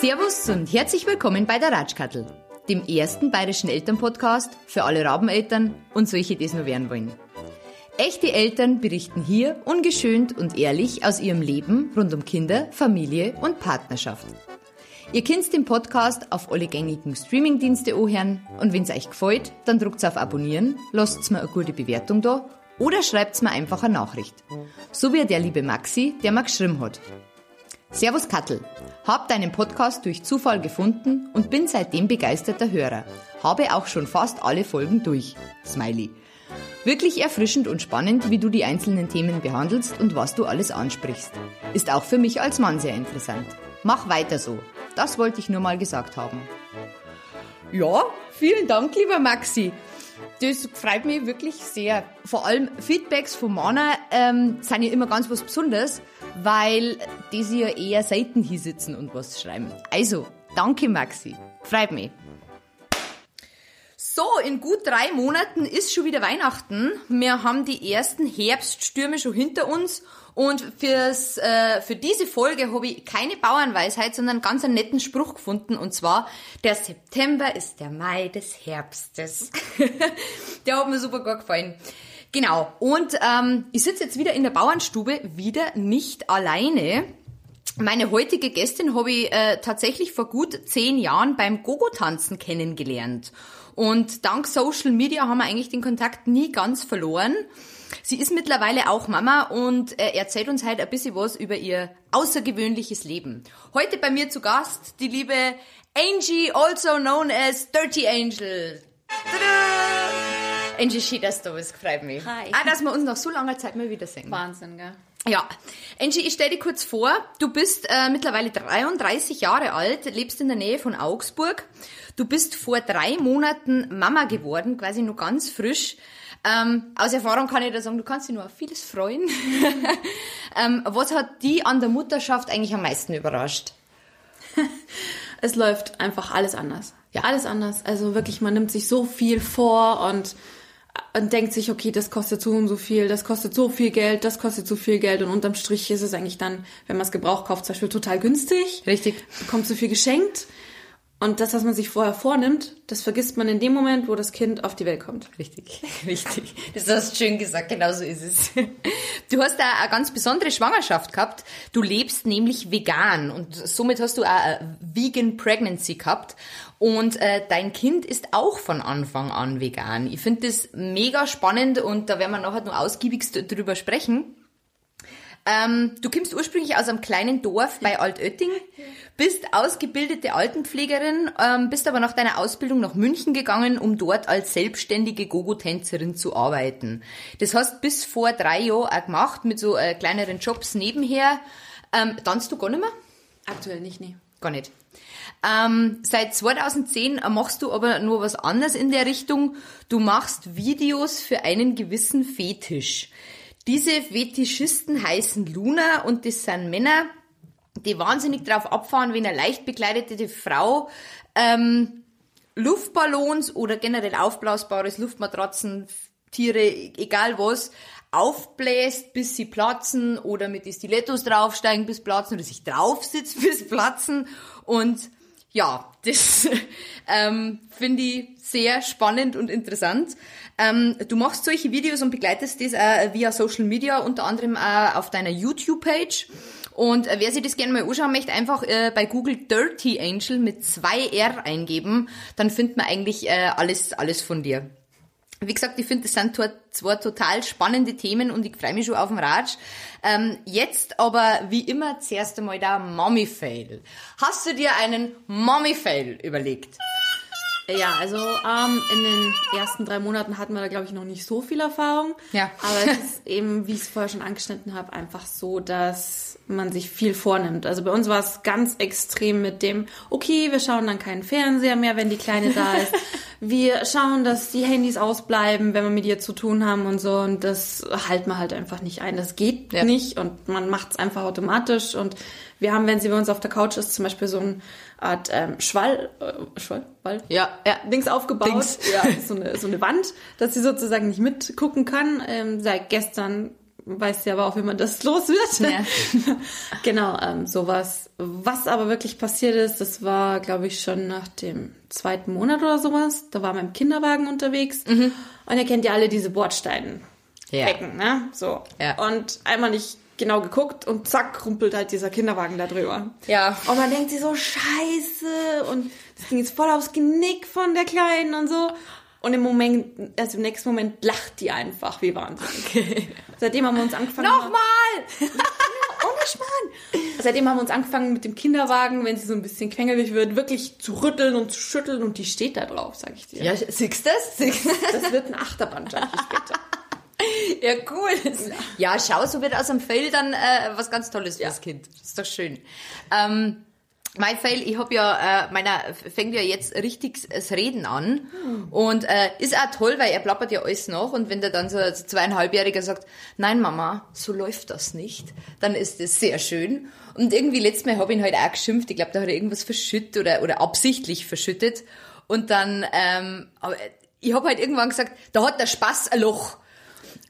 Servus und herzlich willkommen bei der Ratschkattel, dem ersten bayerischen Elternpodcast für alle Rabeneltern und solche, die es nur werden wollen. Echte Eltern berichten hier ungeschönt und ehrlich aus ihrem Leben rund um Kinder, Familie und Partnerschaft. Ihr könnt den Podcast auf alle gängigen Streamingdienste anhören und wenn es euch gefällt, dann drückt auf Abonnieren, lasst mir eine gute Bewertung da oder schreibt mir einfach eine Nachricht. So wie der liebe Maxi, der mir geschrieben hat. Servus Kattel. Hab deinen Podcast durch Zufall gefunden und bin seitdem begeisterter Hörer. Habe auch schon fast alle Folgen durch. Smiley. Wirklich erfrischend und spannend, wie du die einzelnen Themen behandelst und was du alles ansprichst. Ist auch für mich als Mann sehr interessant. Mach weiter so. Das wollte ich nur mal gesagt haben. Ja, vielen Dank, lieber Maxi. Das freut mich wirklich sehr. Vor allem Feedbacks von Mana ähm, sind ja immer ganz was Besonderes, weil die sie ja eher selten hier sitzen und was schreiben. Also, danke Maxi. Freut mich. So, in gut drei Monaten ist schon wieder Weihnachten. Wir haben die ersten Herbststürme schon hinter uns und fürs, äh, für diese Folge habe ich keine Bauernweisheit, sondern ganz einen netten Spruch gefunden. Und zwar, der September ist der Mai des Herbstes. der hat mir super gut gefallen. Genau. Und ähm, ich sitze jetzt wieder in der Bauernstube, wieder nicht alleine. Meine heutige Gästin habe ich äh, tatsächlich vor gut zehn Jahren beim Gogo-Tanzen kennengelernt. Und dank Social Media haben wir eigentlich den Kontakt nie ganz verloren. Sie ist mittlerweile auch Mama und äh, erzählt uns halt ein bisschen was über ihr außergewöhnliches Leben. Heute bei mir zu Gast die liebe Angie, also known as Dirty Angel. Tada! Angie, schön, dass du bist, freut mich. Hi. Ah, dass wir uns nach so langer Zeit mal wiedersehen. Wahnsinn, gell? Ja, Angie, ich stell dir kurz vor, du bist äh, mittlerweile 33 Jahre alt, lebst in der Nähe von Augsburg. Du bist vor drei Monaten Mama geworden, quasi nur ganz frisch. Ähm, aus Erfahrung kann ich da sagen, du kannst dich nur auf vieles freuen. ähm, was hat die an der Mutterschaft eigentlich am meisten überrascht? es läuft einfach alles anders. Ja, alles anders. Also wirklich, man nimmt sich so viel vor und, und denkt sich, okay, das kostet so und so viel, das kostet so viel Geld, das kostet so viel Geld und unterm Strich ist es eigentlich dann, wenn man es Gebrauch kauft, zum Beispiel total günstig. Richtig. Bekommt so viel geschenkt. Und das, was man sich vorher vornimmt, das vergisst man in dem Moment, wo das Kind auf die Welt kommt. Richtig, richtig. Das hast du schön gesagt, genau so ist es. Du hast da eine ganz besondere Schwangerschaft gehabt. Du lebst nämlich vegan und somit hast du auch eine Vegan Pregnancy gehabt. Und äh, dein Kind ist auch von Anfang an vegan. Ich finde das mega spannend und da werden wir nachher noch ausgiebigst drüber sprechen. Ähm, du kommst ursprünglich aus einem kleinen Dorf bei Altötting, bist ausgebildete Altenpflegerin, ähm, bist aber nach deiner Ausbildung nach München gegangen, um dort als selbstständige Gogo-Tänzerin zu arbeiten. Das hast bis vor drei Jahren auch gemacht, mit so äh, kleineren Jobs nebenher. Ähm, tanzt du gar nicht mehr? Aktuell nicht, nee. Gar nicht. Ähm, seit 2010 machst du aber nur was anderes in der Richtung. Du machst Videos für einen gewissen Fetisch. Diese Fetischisten heißen Luna und das sind Männer, die wahnsinnig drauf abfahren, wenn eine leicht bekleidete Frau ähm, Luftballons oder generell aufblasbares Luftmatratzen, Tiere, egal was, aufbläst, bis sie platzen oder mit die Stilettos draufsteigen, bis platzen oder sich draufsitzt, bis platzen und ja, das ähm, finde ich sehr spannend und interessant. Ähm, du machst solche Videos und begleitest das äh, via Social Media, unter anderem äh, auf deiner YouTube-Page. Und äh, wer sich das gerne mal anschauen möchte, einfach äh, bei Google Dirty Angel mit zwei R eingeben, dann findet man eigentlich äh, alles, alles von dir. Wie gesagt, ich finde, das sind zwei total spannende Themen und ich freue mich schon auf den Ratsch. Ähm, jetzt aber wie immer zuerst einmal der Mommy-Fail. Hast du dir einen Mommy-Fail überlegt? Ja, also ähm, in den ersten drei Monaten hatten wir da, glaube ich, noch nicht so viel Erfahrung. Ja. Aber es ist eben, wie ich es vorher schon angeschnitten habe, einfach so, dass man sich viel vornimmt. Also bei uns war es ganz extrem mit dem, okay, wir schauen dann keinen Fernseher mehr, wenn die Kleine da ist. wir schauen, dass die Handys ausbleiben, wenn wir mit ihr zu tun haben und so. Und das halten wir halt einfach nicht ein. Das geht Ja. nicht und man macht es einfach automatisch. Und wir haben, wenn sie bei uns auf der Couch ist, zum Beispiel so eine Art ähm, Schwall, äh, Schwall, Wall? Ja, ja. Dings aufgebaut. Dings. Ja, so eine, so eine Wand, dass sie sozusagen nicht mitgucken kann. Ähm, seit gestern weiß sie aber auch, wie man das los wird. Ja. genau, ähm, sowas. Was aber wirklich passiert ist, das war, glaube ich, schon nach dem zweiten Monat oder sowas. Da waren wir im Kinderwagen unterwegs. Und ihr kennt ja alle diese Bordsteine. Ja. Becken, ne? So. Ja. Und einmal nicht genau geguckt und zack, rumpelt halt dieser Kinderwagen da drüber. Ja. Und man denkt sich so, scheiße. Und das ging jetzt voll aufs Genick von der Kleinen und so. Und im Moment, also im nächsten Moment lacht die einfach wie wahnsinnig. Seitdem haben wir uns angefangen. Nochmal! Ohne Schmarrn. Seitdem haben wir uns angefangen mit dem Kinderwagen, wenn sie so ein bisschen quengelig wird, wirklich zu rütteln und zu schütteln und die steht da drauf, sag ich dir. Ja, siehst du das? Das? Wird ein Achterbahn-Junkie später. Ja, cool. Ja, schau, so wird aus dem Fail dann äh, was ganz Tolles fürs Kind. Das ist doch schön. Ähm, mein Fail, ich hab ja, äh, meiner fängt ja jetzt richtig das Reden an und äh, ist auch toll, weil er plappert ja alles nach und wenn der dann so ein zweieinhalbjähriger sagt, nein Mama, so läuft das nicht, dann ist das sehr schön. Und irgendwie letztes Mal habe ich ihn halt auch geschimpft, ich glaube, da hat er irgendwas verschüttet oder, oder absichtlich verschüttet und dann, ähm, aber ich habe halt irgendwann gesagt, da hat der Spaß ein Loch.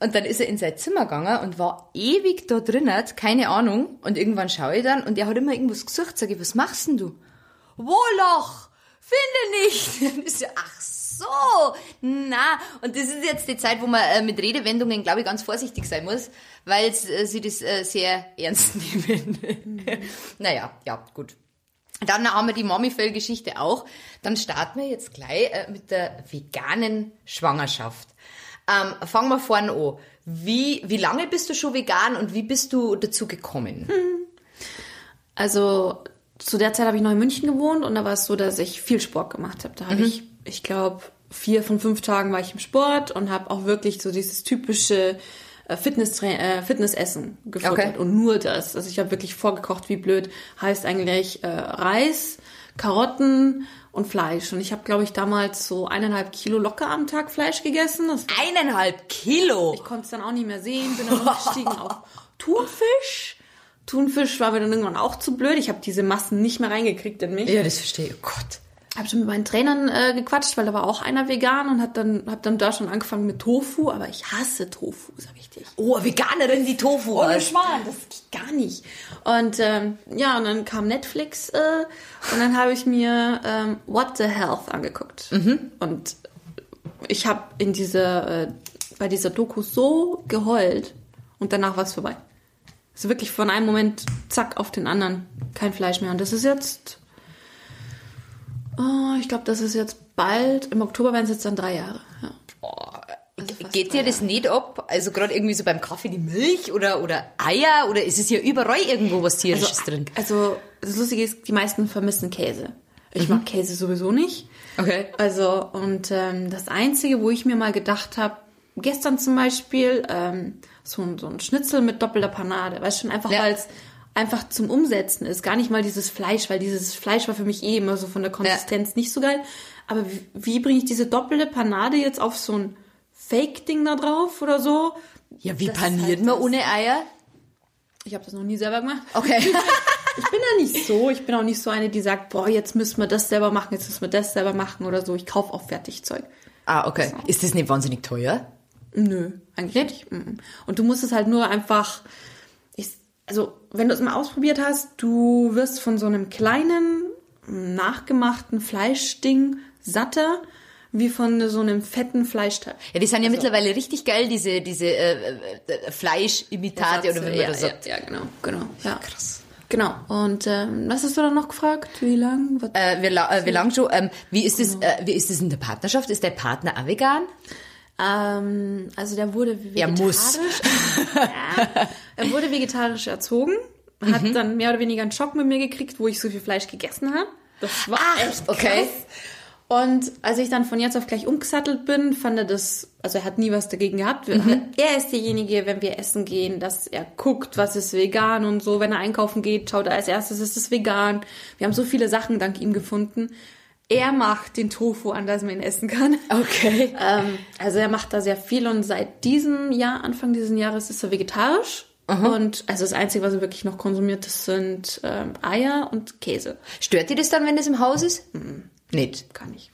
Und dann ist er in sein Zimmer gegangen und war ewig da drinnen, keine Ahnung. Und irgendwann schaue ich dann und er hat immer irgendwas gesucht. Sag ich, was machst denn du? Wo Loch? Finde nicht. Dann ist er, ach so, na. Und das ist jetzt die Zeit, wo man äh, mit Redewendungen, glaube ich, ganz vorsichtig sein muss, weil äh, sie das äh, sehr ernst nehmen. naja, ja, gut. Dann haben wir die Mommy-Fell-Geschichte auch. Dann starten wir jetzt gleich äh, mit der veganen Schwangerschaft. Ähm, fangen wir vorne an. Wie, wie lange bist du schon vegan und wie bist du dazu gekommen? Also zu der Zeit habe ich noch in München gewohnt und da war es so, dass ich viel Sport gemacht habe. Da habe ich, ich glaube, vier von fünf Tagen war ich im Sport und habe auch wirklich so dieses typische äh, Fitness äh, Fitnessessen gefuttert Okay. und nur das. Also ich habe wirklich vorgekocht, wie blöd heißt eigentlich äh, Reis, Karotten und Fleisch. Und ich habe, glaube ich, damals so eineinhalb Kilo locker am Tag Fleisch gegessen. Das Eineinhalb Kilo. ich konnte es dann auch nicht mehr sehen, bin dann umgestiegen auf Thunfisch. Thunfisch war mir dann irgendwann auch zu blöd. Ich habe diese Massen nicht mehr reingekriegt in mich. Ja, das verstehe ich. Oh Gott. Habe schon mit meinen Trainern äh, gequatscht, weil da war auch einer vegan und hat dann hab dann da schon angefangen mit Tofu, aber ich hasse Tofu, sag ich dir. Oh, Veganerin, die Tofu Ohne. Schmarrn, das geht gar nicht. Und ähm, ja, und dann kam Netflix äh, und dann habe ich mir ähm, What the Health angeguckt. Und ich habe in dieser, äh, bei dieser Doku so geheult und danach war es vorbei. Also wirklich von einem Moment, zack, auf den anderen, kein Fleisch mehr. Und das ist jetzt, oh, ich glaube, das ist jetzt bald, im Oktober werden es jetzt dann drei Jahre. Ja. Also fast Geht dir das nicht ab? Also gerade irgendwie so beim Kaffee die Milch oder, oder Eier oder ist es ja überall irgendwo was tierisches also, drin? Also, das Lustige ist, die meisten vermissen Käse. Ich mag Käse sowieso nicht. Okay. Also, und ähm, das Einzige, wo ich mir mal gedacht habe, gestern zum Beispiel, ähm, so, ein- so ein Schnitzel mit doppelter Panade, weißt schon, einfach Ja. weil es einfach zum Umsetzen ist. Gar nicht mal dieses Fleisch, weil dieses Fleisch war für mich eh immer so von der Konsistenz nicht so geil. Aber wie, wie bringe ich diese doppelte Panade jetzt auf so ein Fake-Ding da drauf oder so? Ja, wie Das paniert halt man das. ohne Eier? Ich habe das noch nie selber gemacht. Okay. Ich bin da nicht so. Ich bin auch nicht so eine, die sagt, boah, jetzt müssen wir das selber machen, jetzt müssen wir das selber machen oder so. Ich kaufe auch Fertigzeug. ah, okay. Ist das nicht wahnsinnig teuer? Nö, eigentlich nicht. Und du musst es halt nur einfach, also wenn du es mal ausprobiert hast, du wirst von so einem kleinen, nachgemachten Fleischding satter, wie von so einem fetten Fleischteil. Ja, die sind ja mittlerweile richtig geil, diese, diese äh, äh, Fleischimitate oder wie man ja, das sagt. Ja, ja, genau, genau. Ja. Krass. Genau. Und ähm, was hast du dann noch gefragt? Wie lang? Äh, wie, la äh, wie lang schon? Ähm, wie ist es? Äh, wie ist es in der Partnerschaft? Ist der Partner auch vegan? Ähm, also der wurde Er vegetarisch. muss. ja, er wurde vegetarisch erzogen, hat Mhm. dann mehr oder weniger einen Schock mit mir gekriegt, wo ich so viel Fleisch gegessen habe. Das war echt krass. okay. Und als ich dann von jetzt auf gleich umgesattelt bin, fand er das, also er hat nie was dagegen gehabt. Mhm. Er ist derjenige, wenn wir essen gehen, dass er guckt, was ist vegan und so. Wenn er einkaufen geht, schaut er als erstes, ist es vegan. Wir haben so viele Sachen dank ihm gefunden. Er macht den Tofu an, dass man ihn essen kann. Okay. Ähm, also er macht da sehr viel und seit diesem Jahr, Anfang dieses Jahres, ist er vegetarisch. Und also das Einzige, was er wirklich noch konsumiert, das sind ähm, Eier und Käse. Stört dir das dann, wenn das im Haus ist? Mhm. Nicht. Gar nicht.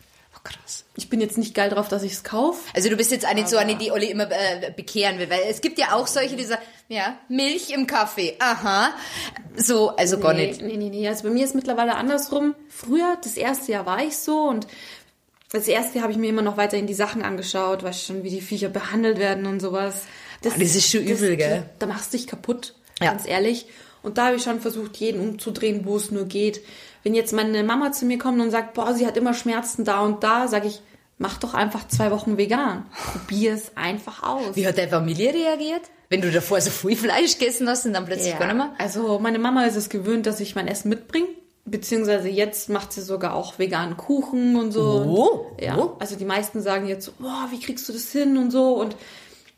Oh, krass. Ich bin jetzt nicht geil drauf, dass ich es kaufe. Also du bist jetzt nicht so eine, die Olli immer äh, bekehren will, weil es gibt ja auch solche, die sagen, ja, Milch im Kaffee, aha. So, also gar nee, nicht. Nee, nee, nee. Also bei mir ist mittlerweile andersrum. Früher, das erste Jahr war ich so und das erste Jahr habe ich mir immer noch weiterhin die Sachen angeschaut, weißt schon, wie die Viecher behandelt werden und sowas. Ah, das ist schon übel, gell? Da machst du dich kaputt, Ja. ganz ehrlich. Und da habe ich schon versucht, jeden umzudrehen, wo es nur geht. Wenn jetzt meine Mama zu mir kommt und sagt, boah, sie hat immer Schmerzen da und da, sage ich, mach doch einfach zwei Wochen vegan. Probier es einfach aus. Wie hat deine Familie reagiert? Wenn du davor so viel Fleisch gegessen hast und dann plötzlich gar nicht mehr? Also meine Mama ist es gewöhnt, dass ich mein Essen mitbringe. Beziehungsweise jetzt macht sie sogar auch veganen Kuchen und so. Oh, Und, ja. oh. Also die meisten sagen jetzt boah, wie kriegst du das hin und so. Und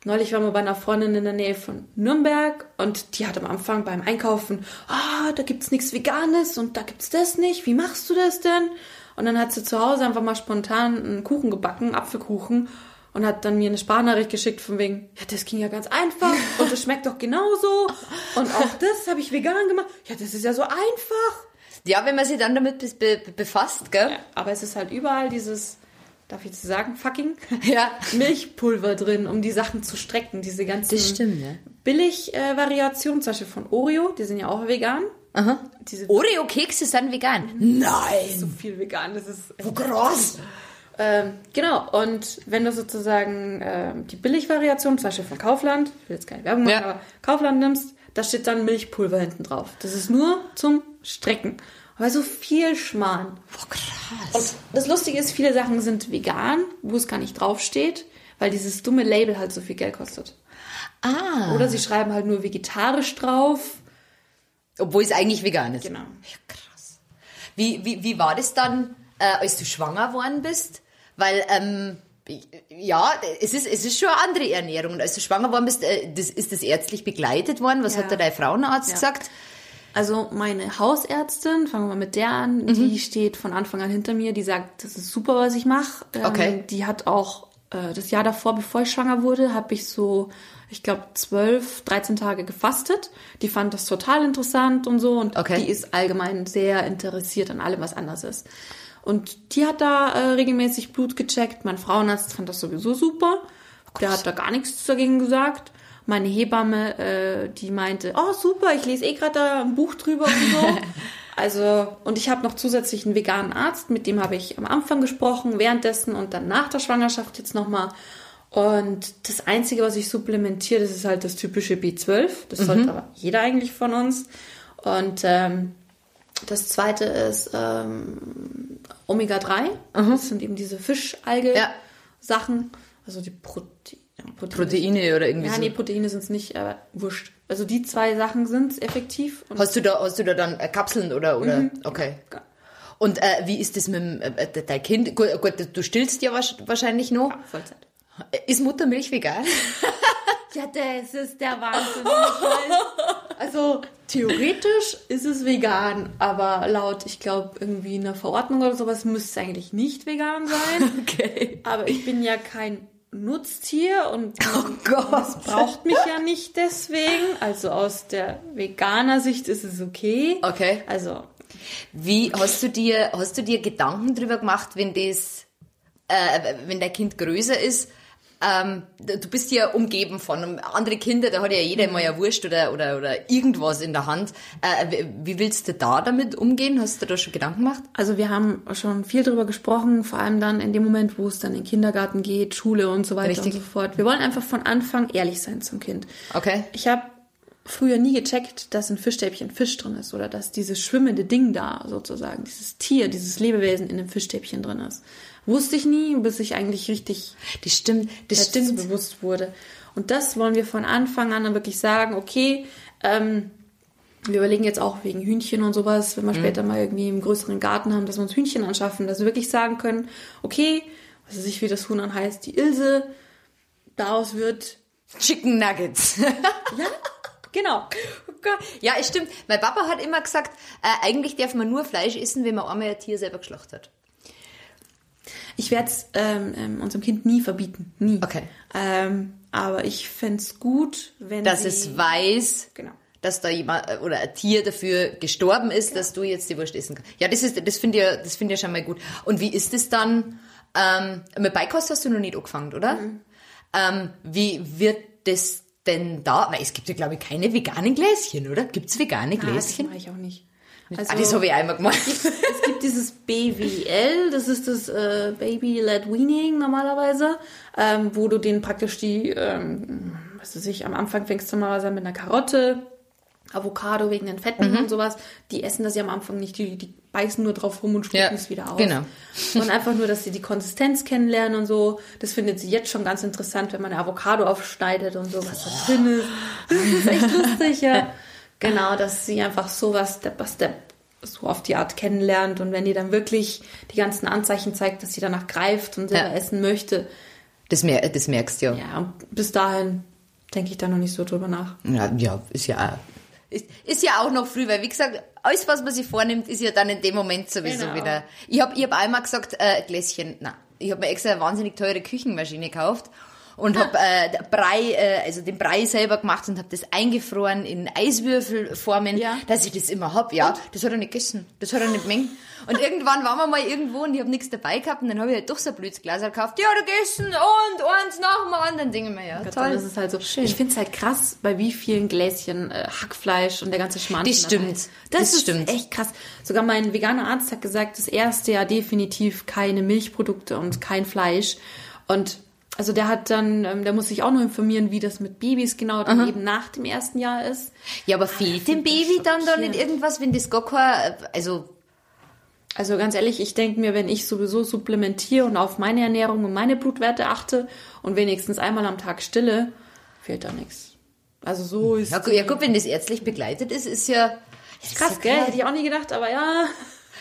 neulich waren wir bei einer Freundin in der Nähe von Nürnberg und die hat am Anfang beim Einkaufen, ah, da gibt's nichts Veganes und da gibt's das nicht. Wie machst du das denn? Und dann hat sie zu Hause einfach mal spontan einen Kuchen gebacken, Apfelkuchen. Und hat dann mir eine Sprachnachricht geschickt von wegen, ja, das ging ja ganz einfach und das schmeckt doch genauso. Und auch das habe ich vegan gemacht. Ja, das ist ja so einfach. Ja, wenn man sich dann damit be be befasst, gell? Aber es ist halt überall dieses, darf ich jetzt sagen, fucking Ja. Milchpulver drin, um die Sachen zu strecken. Diese ganzen Das stimmt, ja. Billig-Variationen, zum Beispiel von Oreo, die sind ja auch vegan. Aha. Diese Oreo-Kekse sind vegan. Nein! so viel vegan, das ist Wo krass! Ähm, genau, und wenn du sozusagen ähm, die Billigvariation, zum Beispiel von Kaufland, ich will jetzt keine Werbung machen, Ja. aber Kaufland nimmst, da steht dann Milchpulver hinten drauf. Das ist nur zum Strecken. Aber so viel Schmarrn. Boah, krass. Und das Lustige ist, viele Sachen sind vegan, wo es gar nicht draufsteht, weil dieses dumme Label halt so viel Geld kostet. ah. Oder sie schreiben halt nur vegetarisch drauf. Obwohl es eigentlich vegan ist. Genau. Ja, krass. Wie, wie, wie war das dann, äh, als du schwanger worden bist? Weil, ähm, ja, es ist, es ist schon eine andere Ernährung. Und als du schwanger worden bist, äh, das, ist das ärztlich begleitet worden? Was Ja. hat da dein Frauenarzt Ja. gesagt? Also meine Hausärztin, fangen wir mal mit der an, Mhm. die steht von Anfang an hinter mir, die sagt, das ist super, was ich mache. Ähm, Okay. Die hat auch äh, das Jahr davor, bevor ich schwanger wurde, habe ich so, ich glaube, 12, 13 Tage gefastet. Die fand das total interessant und so und Okay. die ist allgemein sehr interessiert an allem, was anders ist. Und die hat da äh, regelmäßig Blut gecheckt. Mein Frauenarzt fand das sowieso super. Der hat da gar nichts dagegen gesagt. Meine Hebamme, äh, die meinte, oh super, ich lese eh gerade da ein Buch drüber und so. also, und ich habe noch zusätzlich einen veganen Arzt, mit dem habe ich am Anfang gesprochen, währenddessen und dann nach der Schwangerschaft jetzt nochmal. Und das Einzige, was ich supplementiere, das ist halt das typische B12. Das sollte aber jeder eigentlich von uns. Und ähm, das zweite ist ähm, Omega-3. Das sind eben diese Fischalge-Sachen. Also die Prote ja, Proteine. Proteine oder irgendwie Ja, so? nee, Proteine sind es nicht, aber wurscht. Also die zwei Sachen sind effektiv. Hast du da, hast du da dann äh, Kapseln oder, oder? Okay. Und äh, wie ist das mit dem, äh, dein Kind? Gut, gut, du stillst ja wahrscheinlich noch. Vollzeit. Ist Muttermilch vegan? Ja, das ist der Wahnsinn. Also theoretisch ist es vegan, aber laut, ich glaube, irgendwie einer Verordnung oder sowas müsste es eigentlich nicht vegan sein. Okay. Aber ich bin ja kein Nutztier und Oh Gott. es braucht mich ja nicht deswegen. Also aus der veganer Sicht ist es okay. Okay. Also Wie hast du dir, hast du dir Gedanken drüber gemacht, wenn das, äh, wenn dein Kind größer ist? Ähm, du bist ja umgeben von andere Kinder, da hat ja jeder mal ja Wurst oder, oder, oder irgendwas in der Hand. Äh, wie- wie willst du da damit umgehen? Hast du da schon Gedanken gemacht? Also wir haben schon viel drüber gesprochen, vor allem dann in dem Moment, wo es dann in den Kindergarten geht, Schule und so weiter Richtig. und so fort. Wir wollen einfach von Anfang ehrlich sein zum Kind. Okay. Ich habe früher nie gecheckt, dass ein Fischstäbchen Fisch drin ist oder dass dieses schwimmende Ding da sozusagen, dieses Tier, dieses Lebewesen in dem Fischstäbchen drin ist. Wusste ich nie, bis ich eigentlich richtig Das stimmt, das stimmt. bewusst wurde. Und das wollen wir von Anfang an dann wirklich sagen, okay, ähm, wir überlegen jetzt auch wegen Hühnchen und sowas, wenn wir später mal irgendwie einen größeren Garten haben, dass wir uns Hühnchen anschaffen, dass wir wirklich sagen können, okay, was weiß ich, wie das Huhn dann heißt, die Ilse, daraus wird, Chicken Nuggets. ja, genau. Oh. Ja, es stimmt. Mein Papa hat immer gesagt, äh, eigentlich darf man nur Fleisch essen, wenn man einmal ein Tier selber geschlachtet hat. Ich werde es ähm, ähm, unserem Kind nie verbieten. Nie. Okay. Ähm, aber ich fände es gut, wenn Dass sie, es weiß, Genau. dass da jemand äh, oder ein Tier dafür gestorben ist, dass du jetzt die Wurst essen kannst. Ja, das ist, das finde ich, ja- das finde ich schon mal gut. Und wie ist es dann? Ähm, mit Beikost hast du noch nicht angefangen, oder? Mhm. Ähm, wie wird das denn da? Weil es gibt ja, glaube ich, keine veganen Gläschen, oder? Gibt's vegane Ah, das Gläschen? mache ich auch nicht. Ah, das habe ich einmal gemacht. es gibt dieses BWL, das ist das äh, Baby-led Weaning normalerweise, ähm, wo du den praktisch die, ähm, was weiß ich, am Anfang fängst du normalerweise mit einer Karotte, Avocado wegen den Fetten und sowas. Die essen das ja am Anfang nicht, die, die beißen nur drauf rum und spucken Ja, es wieder aus. genau. Und einfach nur, dass sie die Konsistenz kennenlernen und so. Das findet sie jetzt schon ganz interessant, wenn man eine Avocado aufschneidet und so, was da drin ist. Das ist echt lustig, ja. Genau, dass sie einfach sowas Step by Step so auf die Art kennenlernt und wenn die dann wirklich die ganzen Anzeichen zeigt, dass sie danach greift und selber Ja. essen möchte, Das, mer das merkst du ja. ja, und bis dahin denke ich da noch nicht so drüber nach. Ja, ja, ist ja auch, ist, ist ja auch noch früh, weil wie gesagt, alles, was man sich vornimmt, ist ja dann in dem Moment sowieso Genau. wieder. Ich habe ich hab einmal gesagt, äh, Gläschen, nein. Ich habe mir extra eine wahnsinnig teure Küchenmaschine gekauft und habe äh, Brei, äh, also den Brei selber gemacht und habe das eingefroren in Eiswürfelformen, Ja. dass ich das immer hab. Ja, das hat er nicht gegessen, das hat er nicht mengen. Und irgendwann waren wir mal irgendwo und ich habe nichts dabei gehabt und dann habe ich halt doch so ein blödes Glas gekauft. Ja, da gegessen und eins nach dem anderen. Ich mir, ja, Dann toll. ist es halt so. Ich finde es halt krass, bei wie vielen Gläschen äh, Hackfleisch und der ganze Schmarrn. Das stimmt. ist. Das, Das ist stimmt. echt krass. Sogar mein veganer Arzt hat gesagt, das erste Jahr definitiv keine Milchprodukte und kein Fleisch. Und also der hat dann, ähm, der muss sich auch noch informieren, wie das mit Babys genau dann eben nach dem ersten Jahr ist. Ja, aber fehlt dem Baby dann da nicht irgendwas, wenn das gar kein, also, Also ganz ehrlich, ich denke mir, wenn ich sowieso supplementiere und auf meine Ernährung und meine Blutwerte achte und wenigstens einmal am Tag stille, fehlt da nichts. Also so ist ja, ja gut, wenn das ärztlich begleitet ist, ist ja, ist krass, ja gell? Hätte ich auch nie gedacht, aber ja.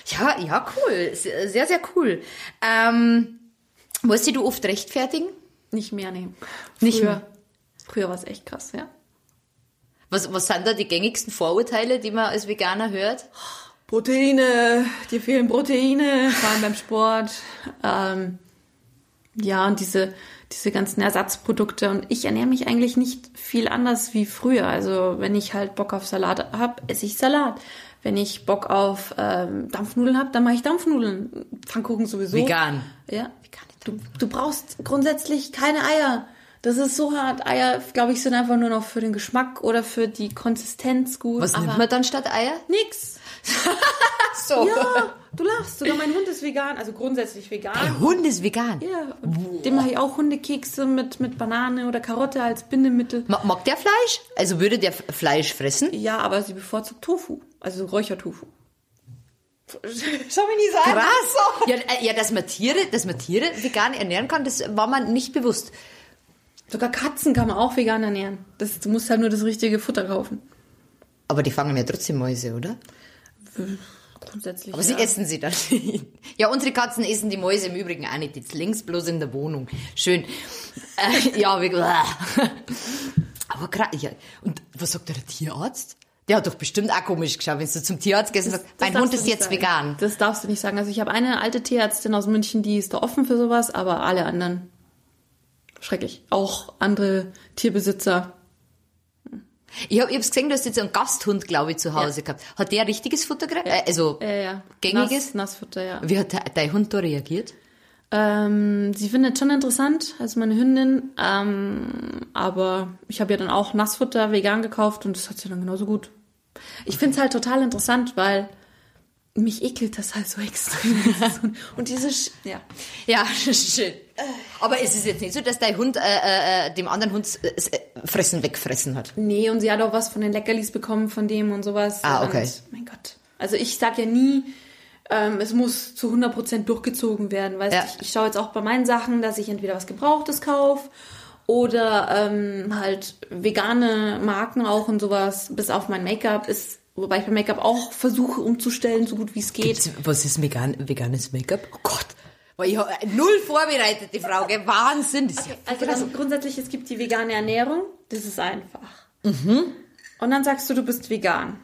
Ja, ja, cool. Sehr, sehr, sehr cool. Ähm, musst du oft rechtfertigen? Nicht mehr nehmen. Nicht Früher, mehr. früher war es echt krass, ja. Was, was sind da die gängigsten Vorurteile, die man als Veganer hört? Proteine, dir fehlen Proteine, vor allem beim Sport. Ähm, ja, und diese, diese ganzen Ersatzprodukte. Und ich ernähre mich eigentlich nicht viel anders wie früher. Also wenn ich halt Bock auf Salat habe, esse ich Salat. Wenn ich Bock auf ähm, Dampfnudeln habe, dann mache ich Dampfnudeln. Pfannkuchen sowieso. Vegan. Ja. Du, du brauchst grundsätzlich keine Eier. Das ist so hart. Eier, glaube ich, sind einfach nur noch für den Geschmack oder für die Konsistenz gut. Was aber nimmt man dann statt Eier? Nix. So. Ja, du lachst. Sogar mein Hund ist vegan, also grundsätzlich vegan. Der Hund ist vegan. Ja, und dem mache ich auch Hundekekse mit, mit Banane oder Karotte als Bindemittel. Ma- Mag der Fleisch? Also würde der Fleisch fressen? Ja, aber sie bevorzugt Tofu, also Räuchertofu. Schau mich nie so an. Krass. Ja, äh, ja, dass man Tiere, dass man Tiere vegan ernähren kann, das war man nicht bewusst. Sogar Katzen kann man auch vegan ernähren. Das, du musst halt nur das richtige Futter kaufen. Aber die fangen ja trotzdem Mäuse, oder? Grundsätzlich. Aber ja. sie essen sie dann nicht. Ja, unsere Katzen essen die Mäuse im Übrigen auch nicht. Jetzt links bloß in der Wohnung. Schön. Äh, ja, wie, aber gerade, ja. Und was sagt der Tierarzt? Der hat doch bestimmt auch komisch geschaut, wenn du zum Tierarzt gehst und sagst, mein Hund ist jetzt sagen. vegan. Das darfst du nicht sagen. Also ich habe eine alte Tierärztin aus München, die ist da offen für sowas, aber alle anderen schrecklich. Auch andere Tierbesitzer. Ich habe ich hab's gesehen, du hast jetzt einen Gasthund, glaube ich, zu Hause Ja. gehabt. Hat der richtiges Futter gekriegt? Äh, also, Ja, ja. Gängiges? Nass, Nassfutter, ja. wie hat de- dein Hund da reagiert? Ähm, sie findet schon interessant, also meine Hündin. Ähm, aber ich habe ja dann auch Nassfutter vegan gekauft und das hat sie dann genauso gut. Ich find's halt total interessant, weil mich ekelt das halt so extrem. und diese, Sch ja. Ja, schön. Aber es ist jetzt nicht so, dass dein Hund äh, äh, dem anderen Hund äh, äh, Fressen wegfressen hat. Nee, und sie hat auch was von den Leckerlis bekommen von dem und sowas. Ah, okay. Und, mein Gott. Also ich sag ja nie, ähm, es muss zu 100% durchgezogen werden. Weißt Ja. du, ich, ich schaue jetzt auch bei meinen Sachen, dass ich entweder was Gebrauchtes kaufe oder ähm, halt vegane Marken auch und sowas, bis auf mein Make-up ist, wobei ich beim Make-up auch versuche umzustellen, so gut wie es geht. Gibt's- Was ist vegan, veganes Make-up? Oh Gott. Weil ich habe null vorbereitet, die Frau, gell? Wahnsinn. Das ist ja Also dann grundsätzlich, es gibt die vegane Ernährung, das ist einfach. Und dann sagst du, du bist vegan.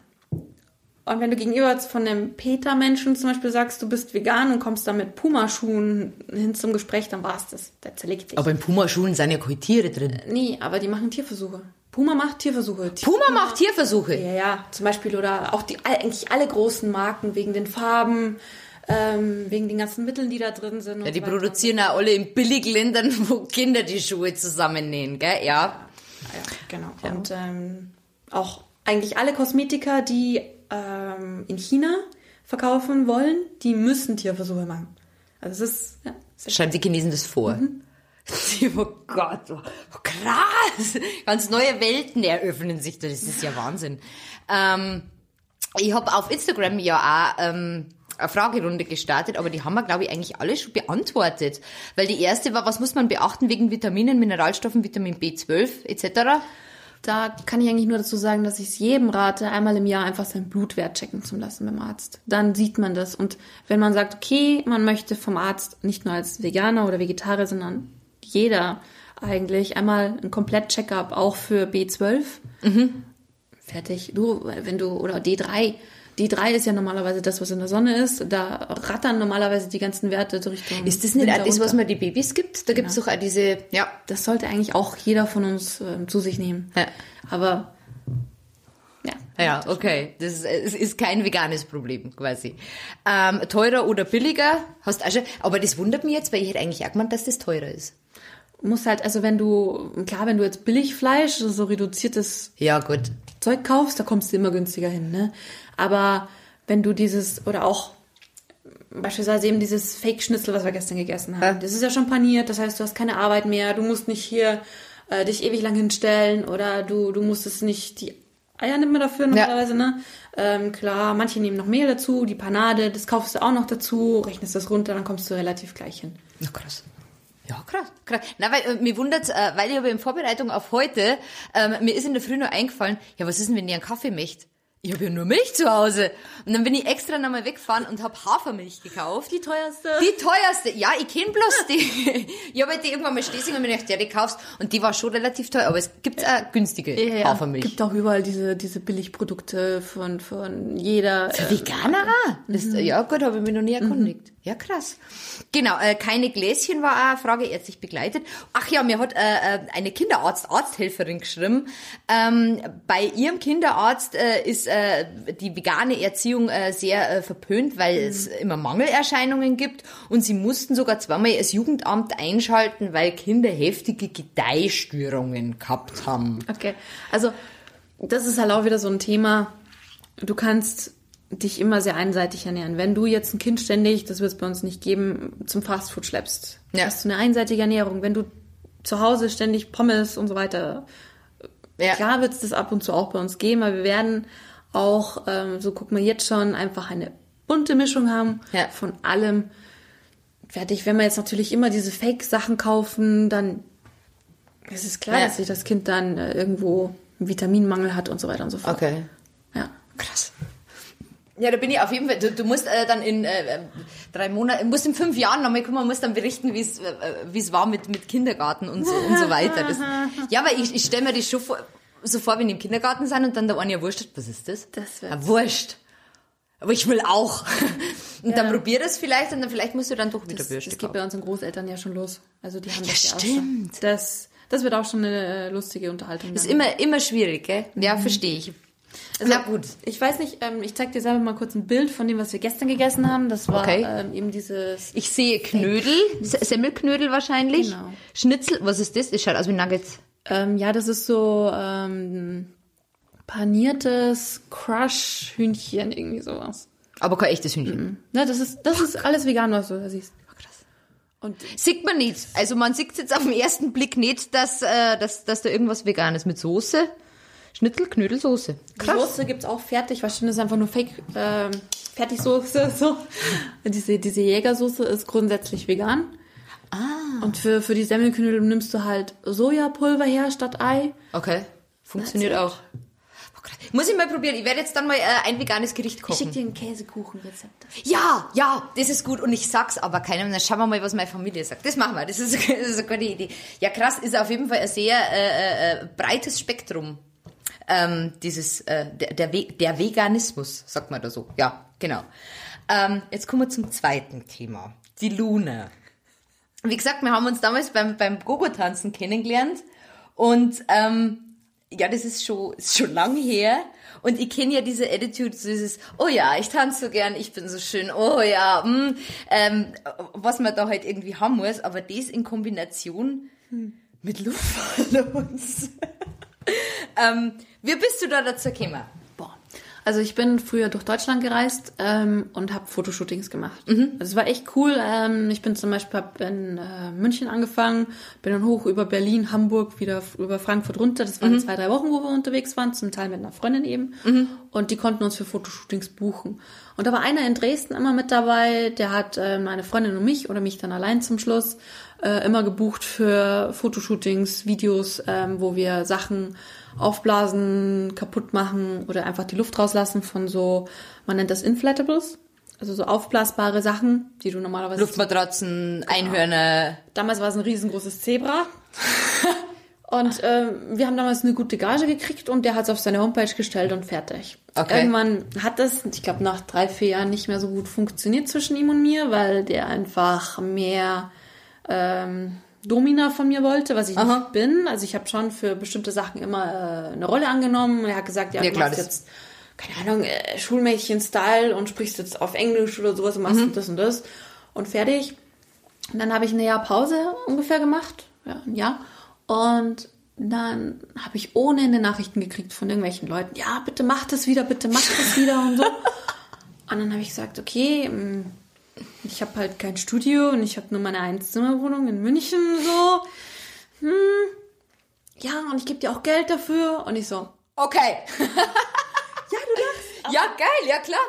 Und wenn du gegenüber von einem Peter-Menschen zum Beispiel sagst, du bist vegan und kommst dann mit Pumaschuhen hin zum Gespräch, dann war's das. Der zerlegt dich. Aber in Pumaschuhen sind ja keine Tiere drin. Nee, aber die machen Tierversuche. Puma macht Tierversuche. Puma macht Tierversuche. Ja, ja, zum Beispiel oder auch die eigentlich alle großen Marken wegen den Farben, ähm, wegen den ganzen Mitteln, die da drin sind. Ja, die so produzieren ja alle in Billigländern, wo Kinder die Schuhe zusammennähen, gell? Ja. Ja, genau. Und ähm, auch eigentlich alle Kosmetiker, die ähm, in China verkaufen wollen, die müssen Tierversuche machen. Also es ist ja, Schreiben die Chinesen das vor. Oh Gott, oh, krass. Ganz neue Welten eröffnen sich da. Das ist ja Wahnsinn. Ähm, ich habe auf Instagram ja auch ähm, eine Fragerunde gestartet, aber die haben wir, glaube ich, eigentlich alle schon beantwortet. Weil die erste war, was muss man beachten wegen Vitaminen, Mineralstoffen, Vitamin B12 etc.? Da kann ich eigentlich nur dazu sagen, dass ich es jedem rate, einmal im Jahr einfach seinen Blutwert checken zu lassen beim Arzt. Dann sieht man das. Und wenn man sagt, okay, man möchte vom Arzt nicht nur als Veganer oder Vegetarier, sondern jeder eigentlich einmal ein Komplett-Checkup auch für B12. Fertig. Du, wenn du, oder D3. D3 ist ja normalerweise das, was in der Sonne ist. Da rattern normalerweise die ganzen Werte so Richtung. Ist das nicht auch das, was man die Babys gibt? Da gibt es doch auch diese, ja, Das sollte eigentlich auch jeder von uns ähm, zu sich nehmen. Ja. Aber ja. Ja, okay. Das ist, es ist kein veganes Problem quasi. Ähm, teurer oder billiger? Hast auch schon, aber das wundert mich jetzt, weil ich hätte eigentlich auch gemeint, dass das teurer ist. Muss halt, also wenn du, klar, wenn du jetzt Billigfleisch, so reduziertes Ja, gut. Zeug kaufst, da kommst du immer günstiger hin, ne? Aber wenn du dieses, oder auch beispielsweise eben dieses Fake-Schnitzel, was wir gestern gegessen haben, Ja. das ist ja schon paniert, das heißt, du hast keine Arbeit mehr, du musst nicht hier äh, dich ewig lang hinstellen oder du, du musstest nicht die Eier nimmt man dafür normalerweise, ne? Ähm, klar, manche nehmen noch Mehl dazu, die Panade, das kaufst du auch noch dazu, rechnest das runter, dann kommst du relativ gleich hin. Na krass. Ja, krass, krass. Na, weil äh, mir wundert, äh, weil ich aber in Vorbereitung auf heute, ähm, mir ist in der Früh nur eingefallen, ja, was ist denn, wenn ihr einen Kaffee möcht? Ich habe ja nur Milch zu Hause. Und dann bin ich extra nochmal weggefahren und habe Hafermilch gekauft. Die teuerste. Die teuerste, ja, ich kenn bloß die. ich habe halt die irgendwann mal stehen und mir gedacht, ja, die kaufst. Und die war schon relativ teuer, aber es gibt auch günstige Hafermilch. Gibt auch überall diese, diese Billigprodukte von, von jeder. Für äh, Veganer? Das, Ja, gut, habe ich mich noch nie erkundigt. Ja, krass. Genau, äh, keine Gläschen war auch eine Frage, ärztlich begleitet. Ach ja, mir hat äh, äh, eine Kinderarzt-Arzthelferin geschrieben. Ähm, bei ihrem Kinderarzt äh, ist äh, die vegane Erziehung äh, sehr äh, verpönt, weil es immer Mangelerscheinungen gibt. Und sie mussten sogar zweimal das Jugendamt einschalten, weil Kinder heftige Gedeihstörungen gehabt haben. Okay, also das ist halt auch wieder so ein Thema. Du kannst dich immer sehr einseitig ernähren. Wenn du jetzt ein Kind ständig, das wird es bei uns nicht geben, zum Fastfood schleppst, Ja. hast du eine einseitige Ernährung. Wenn du zu Hause ständig Pommes und so weiter, Ja. klar wird es das ab und zu auch bei uns geben, aber wir werden auch, ähm, so guck mal jetzt schon, einfach eine bunte Mischung haben Ja. von allem. Fertig. Wenn wir jetzt natürlich immer diese Fake-Sachen kaufen, dann ist es klar, dass sich das Kind dann äh, irgendwo einen Vitaminmangel hat und so weiter und so fort. Okay. Ja. Krass. Ja, da bin ich auf jeden Fall. Du, du musst äh, dann in äh, drei Monaten, musst in fünf Jahren nochmal kommen, musst dann berichten, wie es äh, wie es war mit mit Kindergarten und so und so weiter. Das, ja, aber ich, ich stelle mir das schon vor, so vor, wenn die im Kindergarten sind und dann der eine ja wurscht, was ist das? Das ja, wurscht. Aber ich will auch. Und dann probier das vielleicht und dann vielleicht musst du dann doch wieder Das, das geht kaufen. bei unseren Großeltern ja schon los. Also die haben Ja, das ja auch stimmt. schon. Das, das wird auch schon eine äh, lustige Unterhaltung. Das ist dann. immer immer schwierig, gell? Ja, verstehe ich. Also, Na gut. Ich weiß nicht, ähm, ich zeig dir selber mal kurz ein Bild von dem, was wir gestern gegessen haben. Das war Okay. ähm, eben dieses Ich sehe Knödel, Se- Semmelknödel wahrscheinlich. Genau. Schnitzel, was ist das? Das schaut aus wie Nuggets. Ähm, ja, das ist so ähm, paniertes Crush-Hühnchen, irgendwie sowas. Aber kein echtes Hühnchen. Ja, das ist, das ist alles vegan, was du da siehst. Krass. Und Sieht man nicht. Also man sieht jetzt auf den ersten Blick nicht, dass, äh, dass, dass da irgendwas Veganes mit Soße. Schnitzel, Knödel, Soße. die Soße gibt's auch fertig, wahrscheinlich ist einfach nur Fake, ähm, Fertigsoße, so. Diese, diese Jägersoße ist grundsätzlich vegan. Ah. Und für, für die Semmelknödel nimmst du halt Sojapulver her statt Ei. Okay. Funktioniert auch. Krass. Muss ich mal probieren. Ich werde jetzt dann mal äh, ein veganes Gericht Ich kochen. schick dir ein Käsekuchenrezept. Ja, ja, das ist gut. Und ich sag's aber keinem. Dann schauen wir mal, was meine Familie sagt. Das machen wir. Das ist, das ist eine gute Idee. Ja, krass, ist auf jeden Fall ein sehr äh, äh, äh, breites Spektrum. Ähm, dieses, äh, der, der, We der Veganismus, sagt man da so. Ja, genau. Ähm, jetzt kommen wir zum zweiten Thema. Die Luna. Wie gesagt, wir haben uns damals beim, beim Gogo-Tanzen kennengelernt. Und ähm, ja, das ist schon, ist schon lang her. Und ich kenne ja diese Attitude, so dieses, oh ja, ich tanze so gern, ich bin so schön, oh ja, mh, ähm, was man da halt irgendwie haben muss. Aber das in Kombination hm. mit Luftballons. ähm, wie bist du da dazu gekommen? Also ich bin früher durch Deutschland gereist ähm, und habe Fotoshootings gemacht. Mhm. Also es war echt cool. Ähm, ich bin zum Beispiel hab in äh, München angefangen, bin dann hoch über Berlin, Hamburg, wieder über Frankfurt runter. Das waren mhm. zwei, drei Wochen, wo wir unterwegs waren, zum Teil mit einer Freundin eben. Mhm. Und die konnten uns für Fotoshootings buchen. Und da war einer in Dresden immer mit dabei, der hat äh, meine Freundin und mich oder mich dann allein zum Schluss äh, immer gebucht für Fotoshootings, Videos, ähm, wo wir Sachen aufblasen, kaputt machen oder einfach die Luft rauslassen von so, man nennt das Inflatables. Also so aufblasbare Sachen, die du normalerweise... Luftmatratzen, genau. Einhörner. Damals war es ein riesengroßes Zebra. und äh, wir haben damals eine gute Gage gekriegt und der hat es auf seine Homepage gestellt und fertig. Okay. Irgendwann hat das, ich glaube, nach drei, vier Jahren nicht mehr so gut funktioniert zwischen ihm und mir, weil der einfach mehr... Ähm, Domina von mir wollte, was ich Aha. nicht bin. Also ich habe schon für bestimmte Sachen immer äh, eine Rolle angenommen. Er hat gesagt, ja, ja du machst jetzt, keine Ahnung, äh, Schulmädchen-Style und sprichst jetzt auf Englisch oder sowas und machst mhm. das und das. Und fertig. Und dann habe ich ein Jahr Pause ungefähr gemacht. Ja, ein Jahr. Und dann habe ich ohne Ende Nachrichten gekriegt von irgendwelchen Leuten. Ja, bitte mach das wieder, bitte mach das wieder und so. Und dann habe ich gesagt, okay, mm, ich habe halt kein Studio und ich habe nur meine Einzimmerwohnung in München so. Hm, ja, und ich gebe dir auch Geld dafür. Und ich so, okay. ja, du darfst. Ja, geil, ja klar.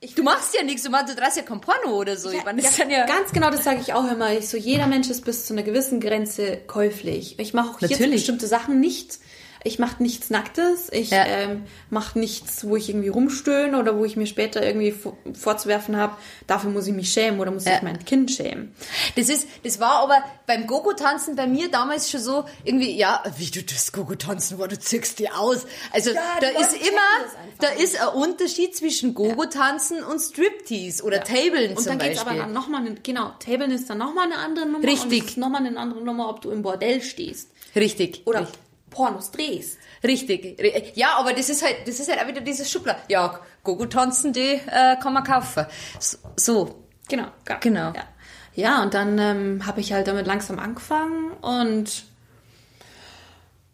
Ich du machst ja nichts, du, machst, du drehst ja kein Porno oder so. Ja, ja, ja ganz genau, das sage ich auch immer. Ich so, jeder Mensch ist bis zu einer gewissen Grenze käuflich. Ich mache auch Natürlich. jetzt bestimmte Sachen nicht ich mache nichts Nacktes, ich ja. ähm, mache nichts, wo ich irgendwie rumstöhne oder wo ich mir später irgendwie vorzuwerfen habe, dafür muss ich mich schämen oder muss ja. ich mein Kind schämen. Das ist, das war aber beim Gogo-Tanzen bei mir damals schon so irgendwie, ja, wie du das Gogo-Tanzen, wo du zickst dir aus. Also ja, da ist immer, da ist ein Unterschied zwischen Gogo-Tanzen und Striptease oder ja. Tablen zum Beispiel. Und dann geht's aber dann nochmal, genau, Tablen ist dann nochmal eine andere Nummer. Richtig. Und nochmal eine andere Nummer, ob du im Bordell stehst. Richtig. Oder Richtig. Pornos drehst. Richtig. Ja, aber das ist halt, das ist halt auch wieder dieses Schublad. Ja, Gogo-Tanzen, die äh, kann man kaufen. So. Genau. Genau. Ja, ja und dann ähm, habe ich halt damit langsam angefangen und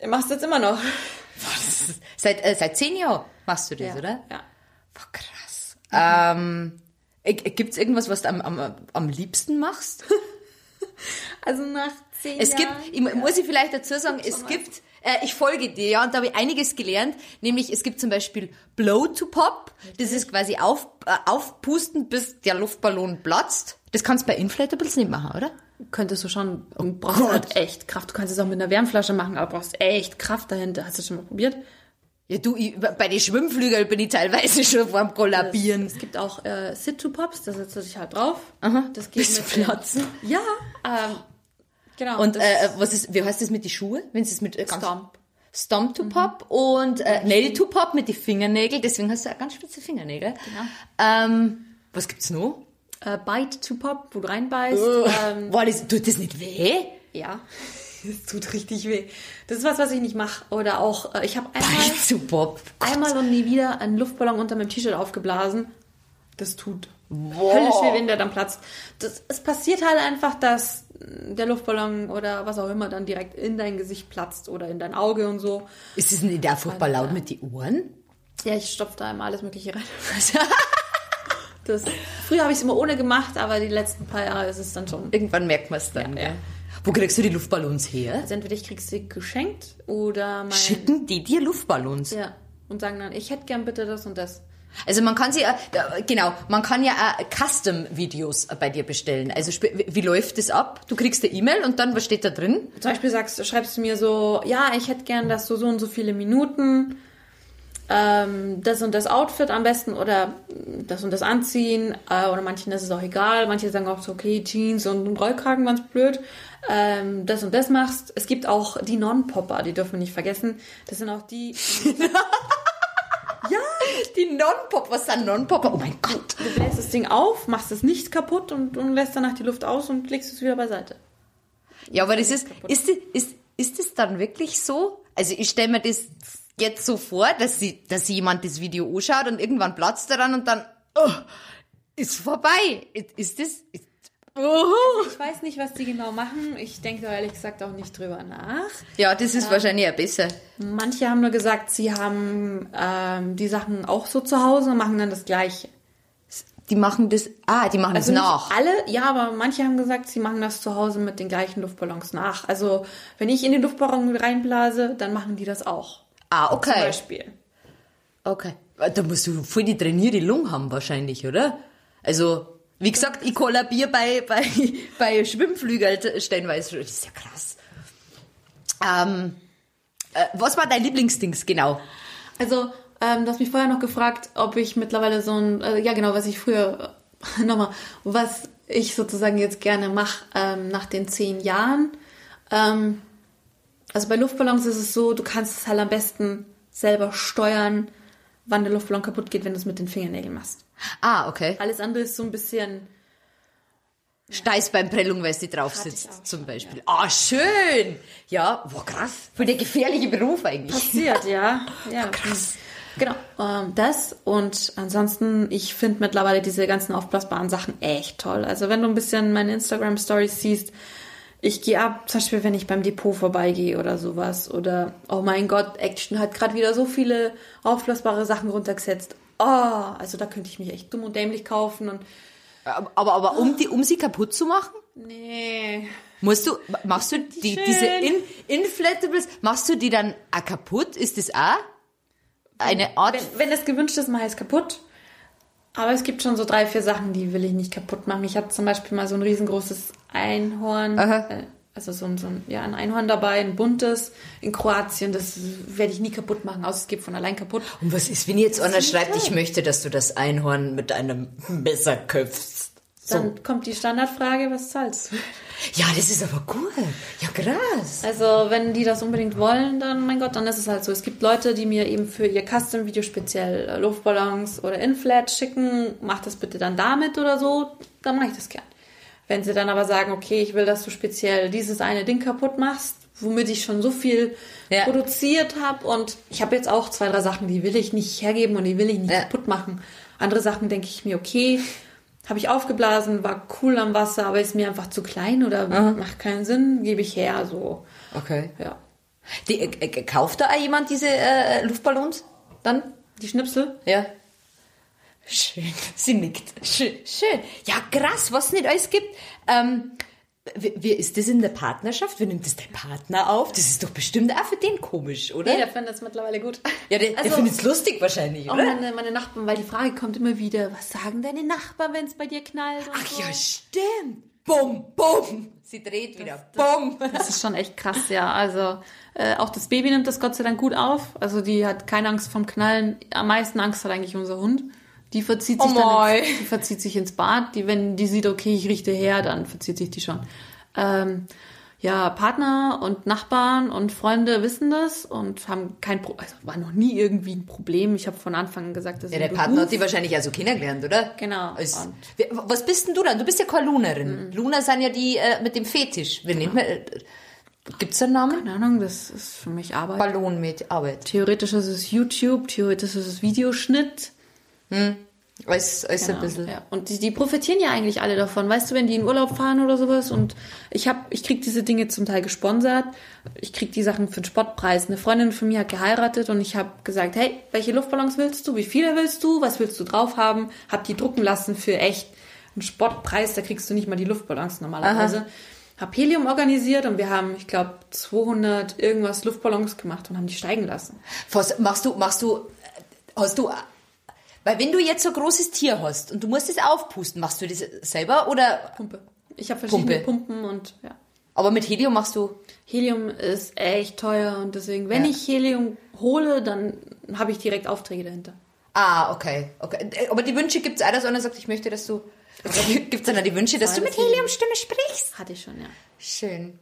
ich mach's jetzt immer noch. seit, äh, seit zehn Jahren machst du das, ja. oder? Ja. Boah, krass. Mhm. Ähm, gibt's irgendwas, was du am, am, am liebsten machst? also nach zehn es Jahren. Es gibt, ich, muss ich vielleicht dazu sagen, es gibt äh, ich folge dir, ja, und da habe ich einiges gelernt. Nämlich, es gibt zum Beispiel Blow to Pop. Das ist quasi auf, äh, aufpusten, bis der Luftballon platzt. Das kannst du bei Inflatables nicht machen, oder? Könntest du schon. Du oh brauchst Gott. halt echt Kraft. Du kannst es auch mit einer Wärmflasche machen, aber brauchst echt Kraft dahinter. Hast du das schon mal probiert? Ja, du, ich, bei den Schwimmflügeln bin ich teilweise schon vorm Kollabieren. Es, es gibt auch äh, Sit-to-Pops, da setzt du dich halt drauf. Aha, das geht bis mit Platzen. Ja, ähm, Genau. Und äh, was ist, wie heißt das mit den Schuhen? Wenn es mit äh, Stomp. Stomp to Pop mhm. und äh, Nail to Pop mit den Fingernägeln. Deswegen hast du auch ganz spitze Fingernägel. Genau. Ähm, was gibt's noch? Äh, Bite to Pop, wo du reinbeißt. Oh. Ähm, Boah, das, tut das nicht weh? Ja. Es tut richtig weh. Das ist was, was ich nicht mache. Oder auch, äh, ich habe einmal, Bite to Pop. einmal und nie wieder einen Luftballon unter meinem T-Shirt aufgeblasen. Das tut wow. höllisch weh, wenn der dann platzt. Das, es passiert halt einfach, dass der Luftballon oder was auch immer dann direkt in dein Gesicht platzt oder in dein Auge und so. Ist es nicht da furchtbar laut ja. mit den Ohren? Ja, ich stopfe da immer alles Mögliche rein. das, früher habe ich es immer ohne gemacht, aber die letzten paar Jahre ist es dann schon. Irgendwann merkt man es dann, ja. ja. Wo kriegst du die Luftballons her? Also entweder ich krieg sie geschenkt oder mein... Schicken die dir Luftballons? Ja. Und sagen dann, ich hätte gern bitte das und das. Also man kann sie, äh, genau, man kann ja auch Custom-Videos bei dir bestellen. Also wie läuft das ab? Du kriegst eine E-Mail und dann, was steht da drin? Zum Beispiel sagst, schreibst du mir so, ja, ich hätte gern, dass du so und so viele Minuten ähm, das und das Outfit am besten oder das und das anziehen. Äh, oder manchen ist es auch egal. Manche sagen auch so, okay, Jeans und Rollkragen, ganz blöd. Ähm, das und das machst. Es gibt auch die Non-Popper, die dürfen wir nicht vergessen. Das sind auch die. ja, die Non-Pop. Was sind Non-Popper? Oh mein Gott. Du bläst das Ding auf, machst es nicht kaputt und, und lässt danach die Luft aus und legst es wieder beiseite. Ja, aber das ist, ist, ist, ist das dann wirklich so? Also ich stelle mir das jetzt so vor, dass, sie, dass jemand das Video anschaut und irgendwann platzt daran und dann, oh, ist vorbei. Ist das, ist, oh. Ich weiß nicht, was die genau machen. Ich denke ehrlich gesagt auch nicht drüber nach. Ja, das ist ja. wahrscheinlich ja besser. Manche haben nur gesagt, sie haben ähm, die Sachen auch so zu Hause und machen dann das Gleiche. Die machen das, ah, die machen also das nach. alle, ja, aber manche haben gesagt, sie machen das zu Hause mit den gleichen Luftballons nach. Also, wenn ich in den Luftballon reinblase, dann machen die das auch. Ah, okay. Zum Beispiel. Okay. Da musst du voll die trainierte Lunge haben wahrscheinlich, oder? Also, wie gesagt, ich kollabiere bei, bei, bei Schwimmflügeln stellenweise. Das ist ja krass. Ähm, äh, was war dein Lieblingsdings genau? Also, ähm, du hast mich vorher noch gefragt, ob ich mittlerweile so ein, äh, ja genau, was ich früher, äh, nochmal, was ich sozusagen jetzt gerne mache ähm, nach den zehn Jahren. Ähm, also bei Luftballons ist es so, du kannst es halt am besten selber steuern, wann der Luftballon kaputt geht, wenn du es mit den Fingernägeln machst. Ah, okay. Alles andere ist so ein bisschen. Steiß beim Prellung, weil sie drauf sitzt, zum Beispiel. Ah, ja. oh, schön! Ja, boah, krass. Für der gefährliche Beruf eigentlich. Passiert, ja. ja. krass. Genau, ähm, das und ansonsten, ich finde mittlerweile diese ganzen aufblasbaren Sachen echt toll. Also wenn du ein bisschen meine Instagram-Stories siehst, ich gehe ab, zum Beispiel, wenn ich beim Depot vorbeigehe oder sowas. Oder, oh mein Gott, Action hat gerade wieder so viele aufblasbare Sachen runtergesetzt. Oh, also da könnte ich mich echt dumm und dämlich kaufen. Und aber, aber, aber um, die, um sie kaputt zu machen? Nee. Musst du, machst du die, diese In, Inflatables, machst du die dann auch kaputt? Ist das auch eine Art? Wenn, wenn das gewünscht ist, mache ich es kaputt. Aber es gibt schon so drei, vier Sachen, die will ich nicht kaputt machen. Ich hatte zum Beispiel mal so ein riesengroßes Einhorn, Aha. Also so ein, so ein, ja, ein Einhorn dabei, ein buntes in Kroatien. Das werde ich nie kaputt machen, außer es geht von allein kaputt. Und was ist, wenn jetzt einer schreibt, ich möchte, dass du das Einhorn mit einem Messer köpfst? So. Dann kommt die Standardfrage, was zahlst du? Ja, das ist aber cool. Ja, krass. Also, wenn die das unbedingt wollen, dann, mein Gott, dann ist es halt so. Es gibt Leute, die mir eben für ihr Custom-Video speziell äh, Luftballons oder Inflat schicken. Mach das bitte dann damit oder so. Dann mache ich das gern. Wenn sie dann aber sagen, okay, ich will, dass du speziell dieses eine Ding kaputt machst, womit ich schon so viel ja. produziert habe und ich habe jetzt auch zwei, drei Sachen, die will ich nicht hergeben und die will ich nicht ja. kaputt machen. Andere Sachen denke ich mir, okay, habe ich aufgeblasen, war cool am Wasser, aber ist mir einfach zu klein oder Aha. macht keinen Sinn, gebe ich her, so. Okay. Ja. Die, äh, äh kauft da jemand diese äh, Luftballons dann? Die Schnipsel? Ja. Schön. Sie nickt. Schön. Schön. Ja, krass, was es nicht alles gibt. Ähm, wie, wie ist das in der Partnerschaft? Wie nimmt das der Partner auf? Das ist doch bestimmt auch für den komisch, oder? Nee, der findet es mittlerweile gut. Ja, der, also, der findet es lustig wahrscheinlich, oder? Auch meine, meine Nachbarn, weil die Frage kommt immer wieder, was sagen deine Nachbarn, wenn es bei dir knallt? Ach so? ja, stimmt. Bum, bum. Sie dreht wieder. Das, Bum. Das, das ist schon echt krass, ja. Also äh, auch das Baby nimmt das Gott sei Dank gut auf. Also die hat keine Angst vom Knallen. Am meisten Angst hat eigentlich unser Hund. Die verzieht sich oh dann ins, die verzieht sich ins Bad. Die, wenn die sieht, okay, ich richte her, dann verzieht sich die schon. Ähm, ja, Partner und Nachbarn und Freunde wissen das und haben kein Pro also war noch nie irgendwie ein Problem. Ich habe von Anfang an gesagt, dass Ja, der Partner hat die wahrscheinlich also kennengelernt, oder? Genau. Als, was bist denn du dann? Du bist ja keine Lunerin. Mhm. Luna sind ja die äh, mit dem Fetisch. Wie nennt man äh, Gibt's da einen Namen? Keine Ahnung, das ist für mich Arbeit. Ballon mit Arbeit. Theoretisch ist es YouTube, theoretisch ist es Videoschnitt. Hm. Als, als genau, ein bisschen. Ja. Und die, die profitieren ja eigentlich alle davon. Weißt du, wenn die in Urlaub fahren oder sowas und ich hab, ich krieg diese Dinge zum Teil gesponsert. Ich krieg die Sachen für den Spottpreis. Eine Freundin von mir hat geheiratet und ich habe gesagt, hey, welche Luftballons willst du? Wie viele willst du? Was willst du drauf haben? Hab die drucken lassen für echt einen Spottpreis. Da kriegst du nicht mal die Luftballons normalerweise. Aha. Hab Helium organisiert und wir haben, ich glaube, 200 irgendwas Luftballons gemacht und haben die steigen lassen. Was machst du, machst du, hast du weil wenn du jetzt so ein großes Tier hast und du musst es aufpusten, machst du das selber oder? Pumpe. Ich habe verschiedene Pumpe. Pumpen und ja. Aber mit Helium machst du? Helium ist echt teuer und deswegen, wenn ja. ich Helium hole, dann habe ich direkt Aufträge dahinter. Ah, okay. okay. Aber die Wünsche gibt es auch, dass einer sagt, ich möchte, dass du. Gibt es dann auch die Wünsche, dass du mit Heliumstimme sprichst? Hatte ich schon, ja. Schön.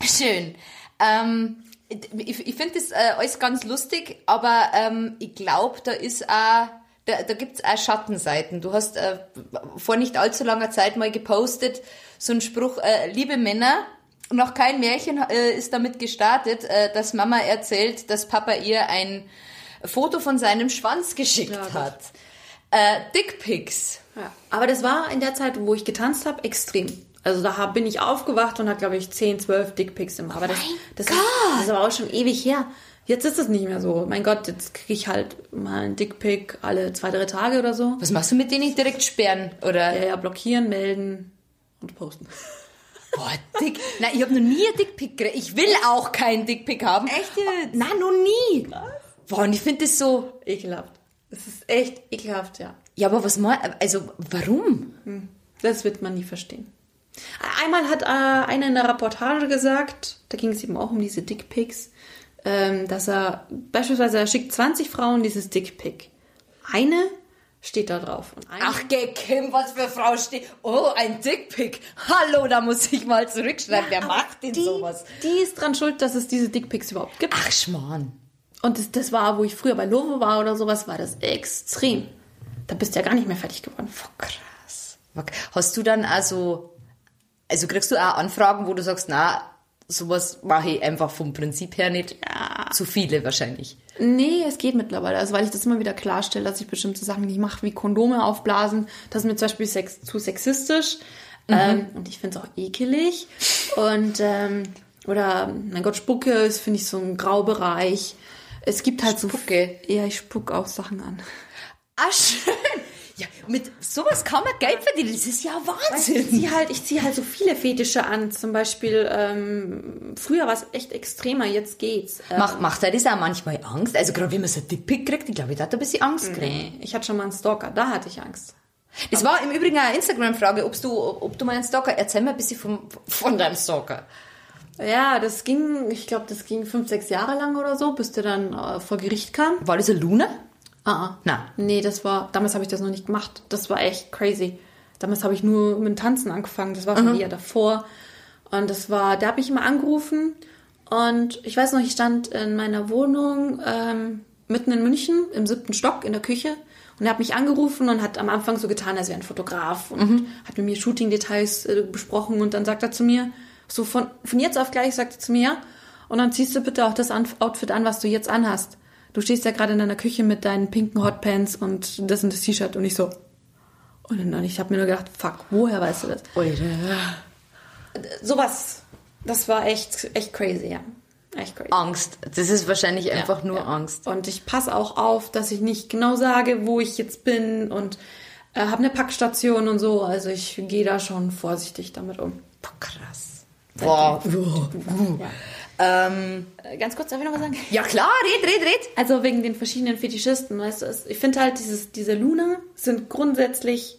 Schön. Ähm, ich ich finde das äh, alles ganz lustig, aber ähm, ich glaube, da ist auch, da, da gibt es auch Schattenseiten. Du hast äh, vor nicht allzu langer Zeit mal gepostet, so einen Spruch, äh, liebe Männer, noch kein Märchen äh, ist damit gestartet, äh, dass Mama erzählt, dass Papa ihr ein Foto von seinem Schwanz geschickt Ja, hat. Äh, Dickpics. Ja, aber das war in der Zeit, wo ich getanzt habe, extrem. Also da hab, bin ich aufgewacht und hatte, glaube ich, 10, 12 Dickpics im. Aber das, das, ist, das aber auch schon ewig her. Jetzt ist es nicht mehr so. Mein Gott, jetzt kriege ich halt mal einen Dickpic alle zwei, drei Tage oder so. Was machst du mit denen? Direkt sperren? Oder? Ja, ja, blockieren, melden und posten. Boah, Dick. Nein, ich habe noch nie einen Dickpick gekriegt. Ich will auch keinen Dickpick haben. Echt jetzt? Nein, noch nie. Boah, und ich finde das so. Ekelhaft. Es ist echt ekelhaft, ja. Ja, aber was mal. Also, warum? Das wird man nie verstehen. Einmal hat äh, einer in der Reportage gesagt, da ging es eben auch um diese Dickpics, ähm, dass er beispielsweise er schickt 20 Frauen dieses Dickpic. Eine steht da drauf. Ach, geh, Kim, was für Frau steht. Oh, ein Dickpick. Hallo, da muss ich mal zurückschreiben. Wer macht denn die, sowas? die ist dran schuld, dass es diese Dickpics überhaupt gibt. Ach, Schmarrn. Und das, das war, wo ich früher bei Lovo war oder sowas, war das extrem. Da bist du ja gar nicht mehr fertig geworden. Krass. Hast du dann also. Also kriegst du auch Anfragen, wo du sagst, na, sowas mache ich einfach vom Prinzip her nicht. Ja. Zu viele wahrscheinlich. Nee, es geht mittlerweile. Also weil ich das immer wieder klarstelle, dass ich bestimmte Sachen nicht mache, wie Kondome aufblasen. Das ist mir zum Beispiel sex zu sexistisch. Ähm, und ich finde es auch ekelig. Und ähm, oder mein Gott, Spucke ist, finde ich, so ein Graubereich. Es gibt halt Spucke? so. Ja, ich spuck auch Sachen an. Ah, schön. Mit sowas kann man Geld verdienen. Das ist ja Ich Wahnsinn. ziehe halt, ich ziehe halt so viele Fetische an. Zum Beispiel, ähm, früher war es echt extremer, jetzt geht's. Ähm, Macht, macht er das auch manchmal Angst? Also gerade wenn man so ein Dickpick kriegt, ich glaube, ich hatte ein bisschen Angst kriegen. nee, ich hatte schon mal einen Stalker, da hatte ich Angst. Das war im Übrigen eine Instagram-Frage, ob du, ob du mal einen Stalker, erzähl mir ein bisschen vom, von deinem Stalker. Ja, das ging, ich glaube, das ging fünf, sechs Jahre lang oder so, bis der dann äh, vor Gericht kam. War das eine Luna? Ah, ah. Na. Nee, das war, damals habe ich das noch nicht gemacht. Das war echt crazy. Damals habe ich nur mit dem Tanzen angefangen. Das war schon eher davor. Und das war, da habe ich immer angerufen. Und ich weiß noch, ich stand in meiner Wohnung ähm, mitten in München im siebten Stock in der Küche. Und er hat mich angerufen und hat am Anfang so getan, als wäre ein Fotograf und hat mit mir Shooting-Details äh, besprochen. Und dann sagt er zu mir, so von, von jetzt auf gleich sagt er zu mir, ja, und dann ziehst du bitte auch das Outfit an, was du jetzt anhast. Du stehst ja gerade in deiner Küche mit deinen pinken Hotpants und das und das T-Shirt und ich so. Und dann ich habe mir nur gedacht, fuck, woher weißt du das? Sowas, das war echt, echt crazy, ja. Echt crazy. Angst. Das ist wahrscheinlich einfach nur Ja. Angst. Und ich passe auch auf, dass ich nicht genau sage, wo ich jetzt bin und äh, habe eine Packstation und so. Also ich gehe da schon vorsichtig damit um. Krass. Boah. Ja. Ähm, Äh, Ganz kurz, darf ich noch was sagen? ja klar, red, red, red. Also wegen den verschiedenen Fetischisten, weißt du, ich finde halt, dieses, diese Luna sind grundsätzlich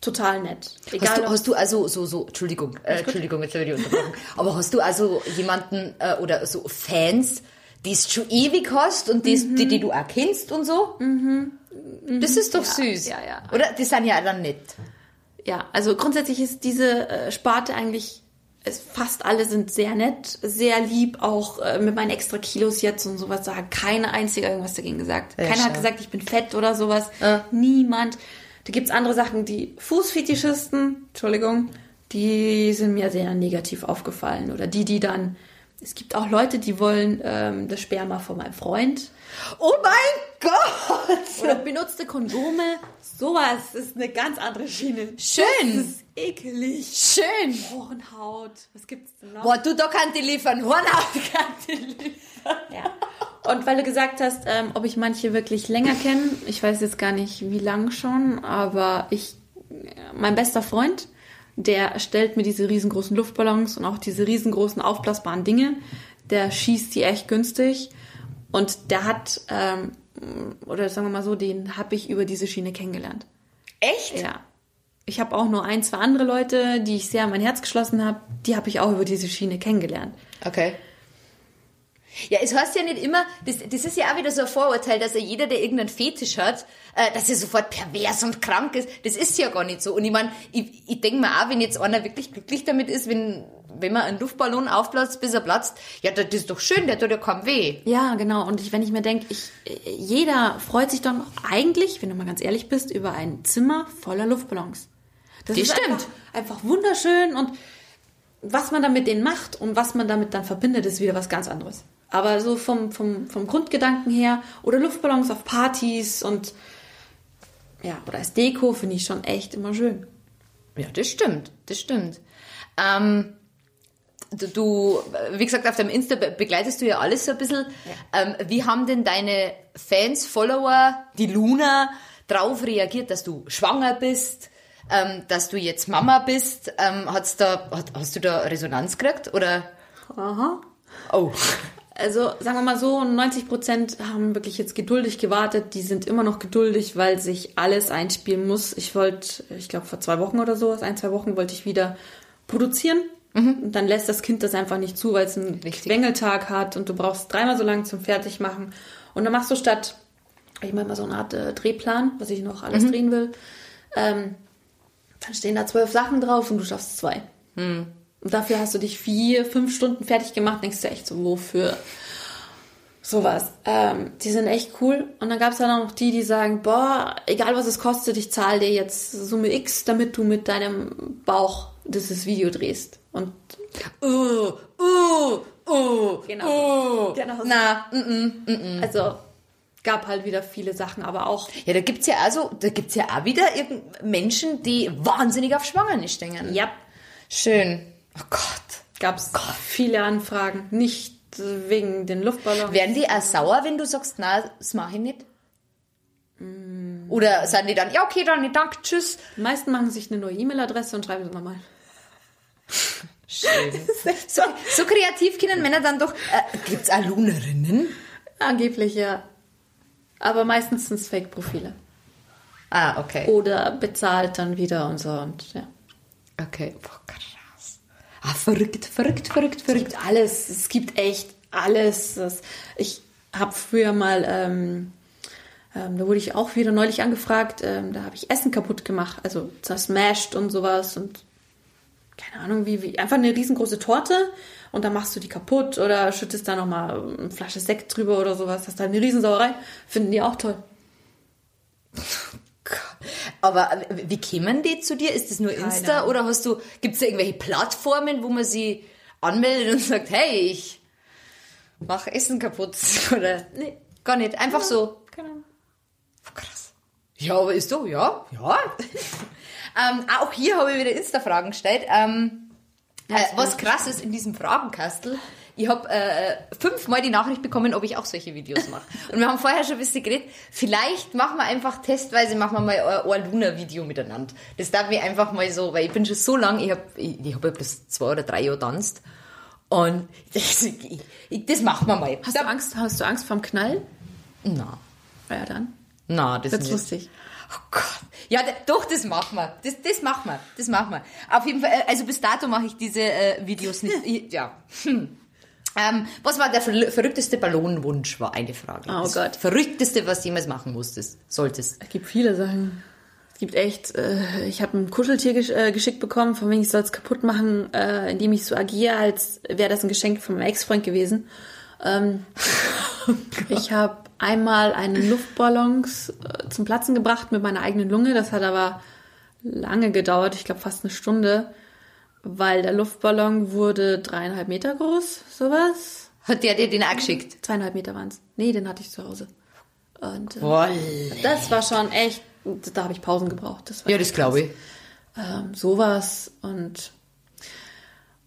total nett. Egal, Hast du, hast du also so, so, Entschuldigung, äh, Entschuldigung, jetzt habe ich dich unterbrochen. Aber hast du also jemanden äh, oder so Fans, die es schon ewig hast und die's- die, die du auch kennst und so? Das ist doch süß. ja, ja. Oder? Die sind ja dann nett. ja, also grundsätzlich ist diese äh, Sparte eigentlich, es, fast alle sind sehr nett, sehr lieb, auch äh, mit meinen extra Kilos jetzt und sowas, da hat keine einzige irgendwas dagegen gesagt. Ja, Keiner hat schau. gesagt, ich bin fett oder sowas. Ja. Niemand. Da gibt's andere Sachen, die Fußfetischisten, Entschuldigung, die sind mir sehr negativ aufgefallen. Oder die, die dann, es gibt auch Leute, die wollen ähm, das Sperma von meinem Freund. Oh mein Gott! Oder benutzte Kondome. Sowas ist eine ganz andere Schiene. Schön. Das ist ekelig. Schön. Hornhaut. Was gibt's denn noch? Boah, du, da kann die liefern. Hornhaut kann die liefern. Ja. Und weil du gesagt hast, ähm, ob ich manche wirklich länger kenne, ich weiß jetzt gar nicht, wie lang schon, aber ich, mein bester Freund, der stellt mir diese riesengroßen Luftballons und auch diese riesengroßen aufblasbaren Dinge, der schießt die echt günstig und der hat, ähm, oder sagen wir mal so, den habe ich über diese Schiene kennengelernt. Echt? Ja. Ich habe auch nur ein, zwei andere Leute, die ich sehr an mein Herz geschlossen habe, die habe ich auch über diese Schiene kennengelernt. Okay. Ja, es heißt ja nicht immer, das, das ist ja auch wieder so ein Vorurteil, dass ja jeder, der irgendeinen Fetisch hat, äh, dass er sofort pervers und krank ist. Das ist ja gar nicht so. Und ich meine, ich, ich denke mir auch, wenn jetzt einer wirklich glücklich damit ist, wenn, wenn man einen Luftballon aufplatzt, bis er platzt, ja, das ist doch schön, der tut ja kaum weh. Ja, genau. Und ich, wenn ich mir denke, ich, jeder freut sich doch eigentlich, wenn du mal ganz ehrlich bist, über ein Zimmer voller Luftballons. Das, Das ist stimmt. Einfach, einfach wunderschön und was man dann mit denen macht und was man damit dann verbindet, ist wieder was ganz anderes. Aber so vom, vom, vom Grundgedanken her oder Luftballons auf Partys und ja, oder als Deko finde ich schon echt immer schön. Ja, das stimmt, das stimmt. Ähm, du, wie gesagt, auf deinem Insta be- begleitest du ja alles so ein bisschen. Ähm, wie haben denn deine Fans, Follower, die Luna, drauf reagiert, dass du schwanger bist, ähm, dass du jetzt Mama bist? Ähm, hat's da, hat, hast du da Resonanz gekriegt? Oder? Aha. Oh. Also sagen wir mal so, 90 Prozent haben wirklich jetzt geduldig gewartet. Die sind immer noch geduldig, weil sich alles einspielen muss. Ich wollte, ich glaube vor zwei Wochen oder so, ein, zwei Wochen wollte ich wieder produzieren. Und dann lässt das Kind das einfach nicht zu, weil es einen. Quengeltag hat und du brauchst dreimal so lange zum Fertigmachen. Und dann machst du statt, ich mache mal so eine Art äh, Drehplan, was ich noch alles drehen will. Ähm, dann stehen da zwölf Sachen drauf und du schaffst zwei. Und dafür hast du dich vier, fünf Stunden fertig gemacht, denkst du echt so, wofür? Sowas. Ähm, die sind echt cool. Und dann gab es dann auch noch die, die sagen, boah, egal was es kostet, ich zahle dir jetzt Summe X, damit du mit deinem Bauch dieses Video drehst. Und Uh, uh, uh, Genau. uh. Genau. Na, mm, mm, mm, mm. also gab halt wieder viele Sachen, aber auch Ja, da gibt's ja also, da gibt's ja auch wieder Menschen, die wahnsinnig auf Schwangere stehen. ja, Schön. Oh Gott. gab es viele Anfragen. Nicht wegen den Luftballons. Werden die auch sauer, wenn du sagst, na, das mache ich nicht? Oder sagen die dann, ja, okay, dann, danke, tschüss. Die meisten machen sich eine neue E-Mail-Adresse und schreiben es nochmal. Schön. so, so kreativ können Männer dann doch. Äh, gibt's auch Lunerinnen? Angeblich ja. Aber meistens sind es Fake-Profile. Ah, okay. Oder bezahlt dann wieder und so und ja. Okay. Boah, krass. Ah, verrückt, verrückt, verrückt, verrückt. alles, es gibt echt alles. Ich habe früher mal, ähm, ähm, da wurde ich auch wieder neulich angefragt, ähm, da habe ich Essen kaputt gemacht, also zersmashed und sowas und keine Ahnung, wie, wie einfach eine riesengroße Torte und dann machst du die kaputt oder schüttest da nochmal eine Flasche Sekt drüber oder sowas, hast da eine Riesensauerei. Finden die auch toll. Aber äh, wie kämen die zu dir? Ist das nur Insta Ahnung. oder hast du, gibt's da irgendwelche Plattformen, wo man sie anmeldet und sagt, hey, ich mach Essen kaputt? Oder? Nee. Gar nicht. Einfach so. Keine Ahnung. Krass. Ja, aber ist so, ja, ja. ähm, auch hier habe ich wieder Insta-Fragen gestellt. Ähm, äh, was krass ist in diesem Fragenkastel, ich habe äh, fünfmal die Nachricht bekommen, ob ich auch solche Videos mache. Und wir haben vorher schon ein bisschen geredet, vielleicht machen wir einfach testweise, machen wir mal ein, Luna-Video miteinander. Das darf ich einfach mal so, weil ich bin schon so lang, ich habe ich, ich hab ja bloß zwei oder drei Jahre tanzt. Und das, ich, ich, das machen wir mal. Hast du Angst, hast du Angst vorm Knall? Na, Ja, dann. na, das nicht. lustig. Oh Gott. Ja, doch, das machen wir. Das, das machen wir. Das machen wir. Auf jeden Fall, äh, also bis dato mache ich diese äh, Videos nicht. Ich- ja. Hm. Ähm, was war der ver verrückteste Ballonwunsch, war eine Frage. Oh das Gott. Verrückteste, was du jemals machen musstest, solltest. Es gibt viele Sachen. Es gibt echt, äh, ich habe ein Kuscheltier gesch äh, geschickt bekommen, von wegen ich soll es kaputt machen, äh, indem ich so agiere, als wäre das ein Geschenk von meinem Ex-Freund gewesen. Ähm, ich habe einmal einen Luftballons äh, zum Platzen gebracht mit meiner eigenen Lunge. Das hat aber lange gedauert, ich glaube fast eine Stunde, weil der Luftballon wurde dreieinhalb Meter groß, sowas. Hat der dir den auch geschickt? Zweieinhalb Meter waren's. Nee, den hatte ich zu Hause. Und äh, das war schon echt, da habe ich Pausen gebraucht. Das war Ja, das glaube ich. ähm, sowas und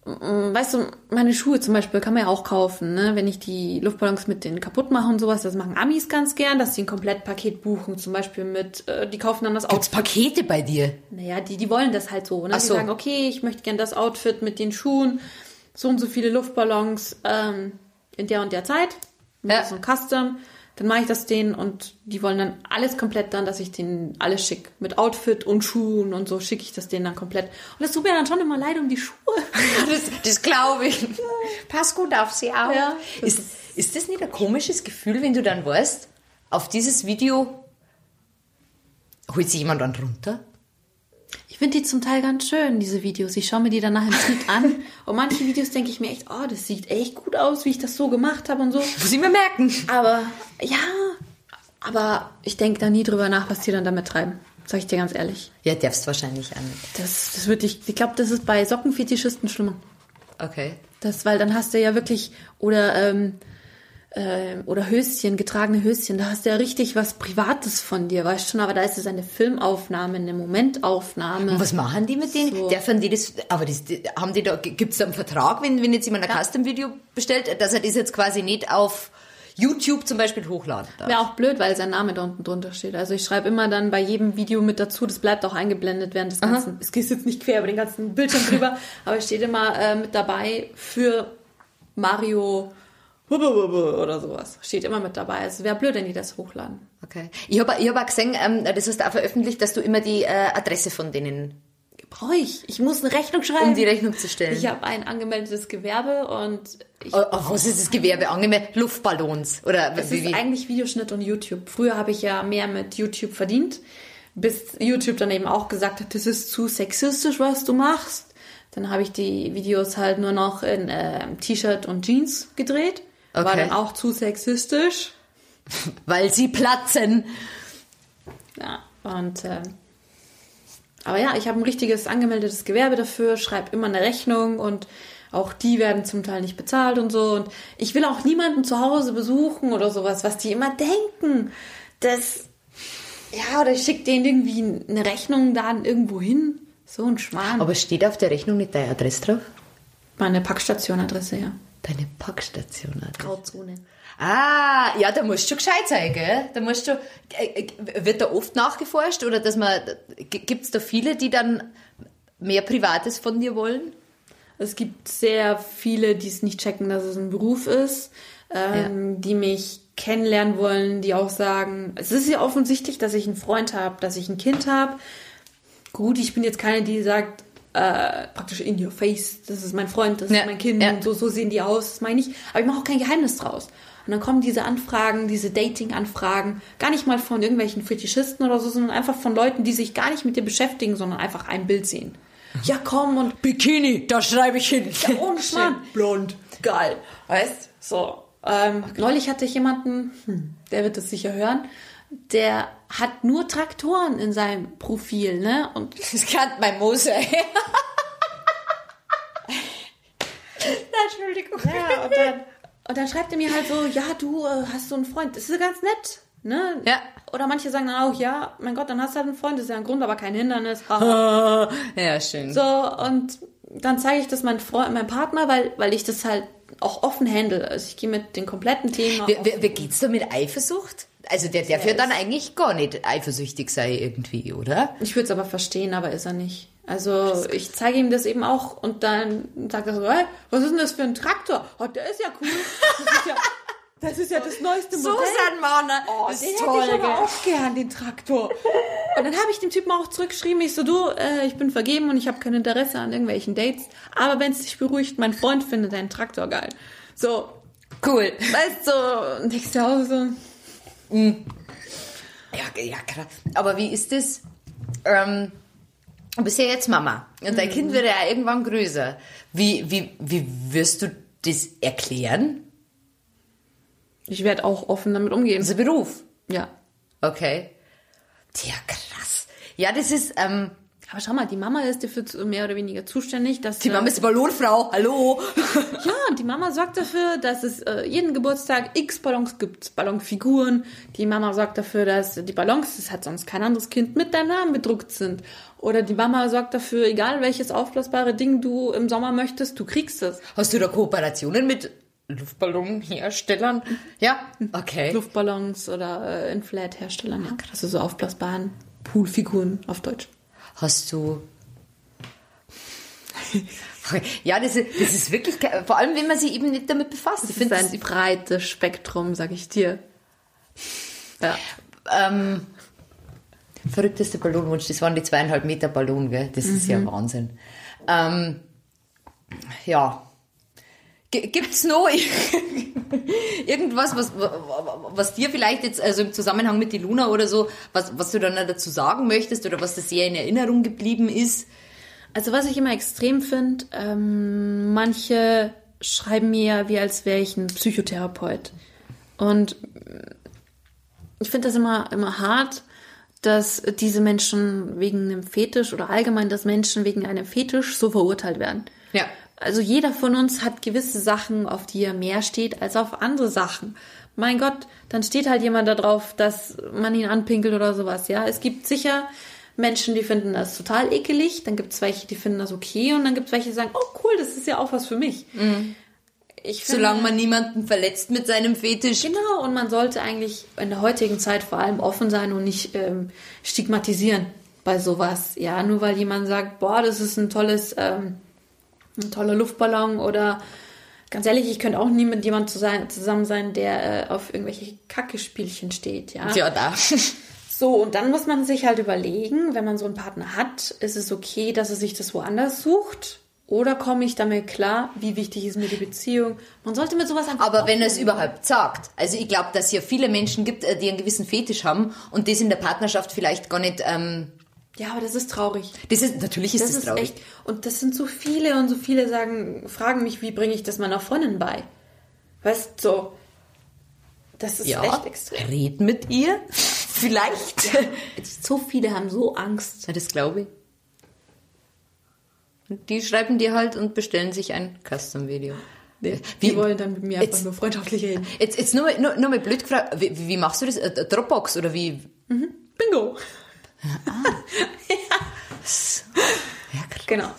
weißt du, meine Schuhe zum Beispiel kann man ja auch kaufen, ne? Wenn ich die Luftballons mit denen kaputt mache und sowas, das machen Amis ganz gern, dass sie ein Komplettpaket buchen, zum Beispiel mit, äh, die kaufen dann das Gibt's Outfit. Pakete bei dir? Naja, die, die wollen das halt so, ne? Ach Die so. sagen, okay, ich möchte gern das Outfit mit den Schuhen, so und so viele Luftballons ähm, in der und der Zeit, mit Ja. so einem Custom. Dann mache ich das denen und die wollen dann alles komplett dann, dass ich denen alles schick. Mit Outfit und Schuhen und so schicke ich das denen dann komplett. Und das tut mir dann schon immer leid um die Schuhe. das das glaube ich. Pass gut auf sie auf. Ja, ist, Ist das nicht ein komisches Gefühl, wenn du dann weißt, auf dieses Video holt sich jemand dann runter? Ich finde die zum Teil ganz schön, diese Videos. Ich schaue mir die dann nachher im Schnitt an. Und manche Videos denke ich mir echt, oh, das sieht echt gut aus, wie ich das so gemacht habe und so. Muss ich mir merken. Aber ja, aber ich denke da nie drüber nach, was die dann damit treiben. Sag ich dir ganz ehrlich. Ja, darfst wahrscheinlich nicht. Das, das würde ich, ich glaube, das ist bei Sockenfetischisten schlimmer. Okay. Das, weil dann hast du ja wirklich, oder, ähm, äh, oder Höschen, getragene Höschen, da hast du ja richtig was Privates von dir, weißt du schon, aber da ist es eine Filmaufnahme, eine Momentaufnahme. Und was machen die mit denen? So. Dürfen die das, aber das, haben die da, gibt es da einen Vertrag, wenn, wenn jetzt jemand ein Custom-Video bestellt, dass er das jetzt quasi nicht auf YouTube zum Beispiel hochladen darf? Wäre auch blöd, weil sein Name da unten drunter steht. Also ich schreibe immer dann bei jedem Video mit dazu, das bleibt auch eingeblendet während des ganzen, es geht jetzt nicht quer über den ganzen Bildschirm drüber, aber es steht immer äh, mit dabei für Mario oder sowas. Steht immer mit dabei. Also wäre blöd, wenn die das hochladen. Okay. Ich habe ich hab auch gesehen, ähm, das hast du auch veröffentlicht, dass du immer die äh, Adresse von denen, Brauche ich. Ich muss eine Rechnung schreiben. um die Rechnung zu stellen. ich habe ein angemeldetes Gewerbe und ich, Oh, oh, was ist das Gewerbe angemeldet? Luftballons oder es wie, ist wie? eigentlich Videoschnitt und YouTube. Früher habe ich ja mehr mit YouTube verdient, bis YouTube dann eben auch gesagt hat, das ist zu sexistisch, was du machst. Dann habe ich die Videos halt nur noch in äh, T-Shirt und Jeans gedreht. War Okay. dann auch zu sexistisch. Weil sie platzen. Ja, und ähm, aber ja, ich habe ein richtiges angemeldetes Gewerbe dafür, schreibe immer eine Rechnung und auch die werden zum Teil nicht bezahlt und so. Und ich will auch niemanden zu Hause besuchen oder sowas, was die immer denken. Das, ja, oder ich schicke denen irgendwie eine Rechnung da irgendwo hin. So ein Schwan. Aber steht auf der Rechnung nicht deine Adresse drauf? Meine Packstationadresse, ja. Deine Packstation. Adresse. Grauzone. Ah, ja, da musst du gescheit sein, gell? Da musst du, äh, äh, wird da oft nachgeforscht oder dass man, gibt es da viele, die dann mehr Privates von dir wollen? Es gibt sehr viele, die es nicht checken, dass es ein Beruf ist, ähm, die mich kennenlernen wollen, die auch sagen, es ist ja offensichtlich, dass ich einen Freund habe, dass ich ein Kind habe. Gut, ich bin jetzt keine, die sagt, äh, praktisch in your face, das ist mein Freund, das Ja, ist mein Kind ja. und so, so sehen die aus, das meine ich. Aber ich mache auch kein Geheimnis draus. Und dann kommen diese Anfragen, diese Dating-Anfragen, gar nicht mal von irgendwelchen Fetischisten oder so, sondern einfach von Leuten, die sich gar nicht mit dir beschäftigen, sondern einfach ein Bild sehen. Ja, komm und Bikini, da schreibe ich hin. ja, ohne Schmarrn. Blond. Geil. Weißt? So. Ähm, Neulich hatte ich jemanden, hm, der wird das sicher hören, der hat nur Traktoren in seinem Profil, ne? Und Das kann mein Mose. Entschuldigung. ja, und dann, und dann schreibt er mir halt so, ja, du äh, hast so einen Freund. Das ist ganz nett, ne? Ja. Oder manche sagen dann auch, ja, mein Gott, dann hast du halt einen Freund, das ist ja ein Grund, aber kein Hindernis. Ja, schön. So, und dann zeige ich das meinem Freund, meinem Partner, weil, weil ich das halt auch offen handle. Also ich gehe mit den kompletten Themen Wie, wie, wie geht's da mit Eifersucht? Also der darf ja dann eigentlich gar nicht eifersüchtig sein irgendwie, oder? Ich würde es aber verstehen, aber ist er nicht. Also ich zeige ihm das eben auch und dann sagt er so, hey, was ist denn das für ein Traktor? Oh, der ist ja cool. Das ist ja das, ist ja das neueste Modell. Mann. Oh, den hätte ich aber auch gern, den Traktor. Und dann habe ich dem Typen auch zurückgeschrieben, ich so, du, äh, ich bin vergeben und ich habe kein Interesse an irgendwelchen Dates. Aber wenn es dich beruhigt, mein Freund findet deinen Traktor geil. So, Cool. weißt du, und ich auch so, Ja, ja, krass. Aber wie ist das? Ähm, du bist ja jetzt Mama und dein Kind wird ja irgendwann größer. Wie, wie, wie wirst du das erklären? ich werde auch offen damit umgehen. Unser Beruf. Ja. Okay. Ja, krass. Ja, das ist, ähm, Aber schau mal, die Mama ist dafür mehr oder weniger zuständig, dass die Mama ist die Ballonfrau. Hallo. Ja, die Mama sorgt dafür, dass es äh, jeden Geburtstag x Ballons gibt, Ballonfiguren. Die Mama sorgt dafür, dass die Ballons, das hat sonst kein anderes Kind, mit deinem Namen bedruckt sind. Oder die Mama sorgt dafür, egal welches aufblasbare Ding du im Sommer möchtest, du kriegst es. Hast du da Kooperationen mit Luftballonherstellern? Ja. Okay. Luftballons oder äh, Inflat-Herstellern, ja. Also so aufblasbaren Poolfiguren auf Deutsch. Hast du. Ja, das ist, das ist wirklich, vor allem wenn man sich eben nicht damit befasst. Ich Das finde ist ein breites Spektrum, sag ich dir. Ja. ähm, verrückteste Ballonwunsch, das waren die zweieinhalb Meter Ballon, gell? Das ist ja Wahnsinn. Ähm, ja. Gibt's noch irgendwas, was, was dir vielleicht jetzt, also im Zusammenhang mit die Luna oder so, was, was du dann dazu sagen möchtest oder was dir sehr in Erinnerung geblieben ist? Also was ich immer extrem finde, ähm, manche schreiben mir, wie als wäre ich ein Psychotherapeut. Und ich finde das immer, immer hart, dass diese Menschen wegen einem Fetisch oder allgemein, dass Menschen wegen einem Fetisch so verurteilt werden. Ja. Also jeder von uns hat gewisse Sachen, auf die er mehr steht als auf andere Sachen. Mein Gott, dann steht halt jemand da drauf, dass man ihn anpinkelt oder sowas. Ja, es gibt sicher Menschen, die finden das total ekelig. Dann gibt es welche, die finden das okay. Und dann gibt es welche, die sagen, oh cool, das ist ja auch was für mich. Mhm. Ich finde, Solange man niemanden verletzt mit seinem Fetisch. Genau, und man sollte eigentlich in der heutigen Zeit vor allem offen sein und nicht ähm, stigmatisieren bei sowas. Ja, nur weil jemand sagt, boah, das ist ein tolles ähm, ein toller Luftballon oder ganz ehrlich, ich könnte auch nie mit jemandem zusammen sein, der äh, auf irgendwelche Kacke-Spielchen steht, ja. Ja, da. So, und dann muss man sich halt überlegen, wenn man so einen Partner hat, ist es okay, dass er sich das woanders sucht? Oder komme ich damit klar, wie wichtig ist mir die Beziehung? Man sollte mit sowas einfach. Aber wenn er es überhaupt sagt. Also ich glaube, dass es ja viele Menschen gibt, äh, die einen gewissen Fetisch haben und das in der Partnerschaft vielleicht gar nicht ähm, ja, aber das ist traurig. Das ist, natürlich ist das, das ist traurig. Echt, und das sind so viele und so viele sagen, fragen mich, wie bringe ich das meiner Freundin bei? Weißt du, so, das ist ja, echt extrem. Red mit ihr, vielleicht. Ja, so viele haben so Angst. Ja, das glaube ich. Und die schreiben dir halt und bestellen sich ein Custom-Video. Nee, die wollen dann mit mir einfach nur freundschaftlich reden. Jetzt, jetzt nur, nur, nur mal blöd gefragt, wie, wie machst du das? Dropbox oder wie? Mhm. Bingo. Ah. ja. ja, krass. Genau.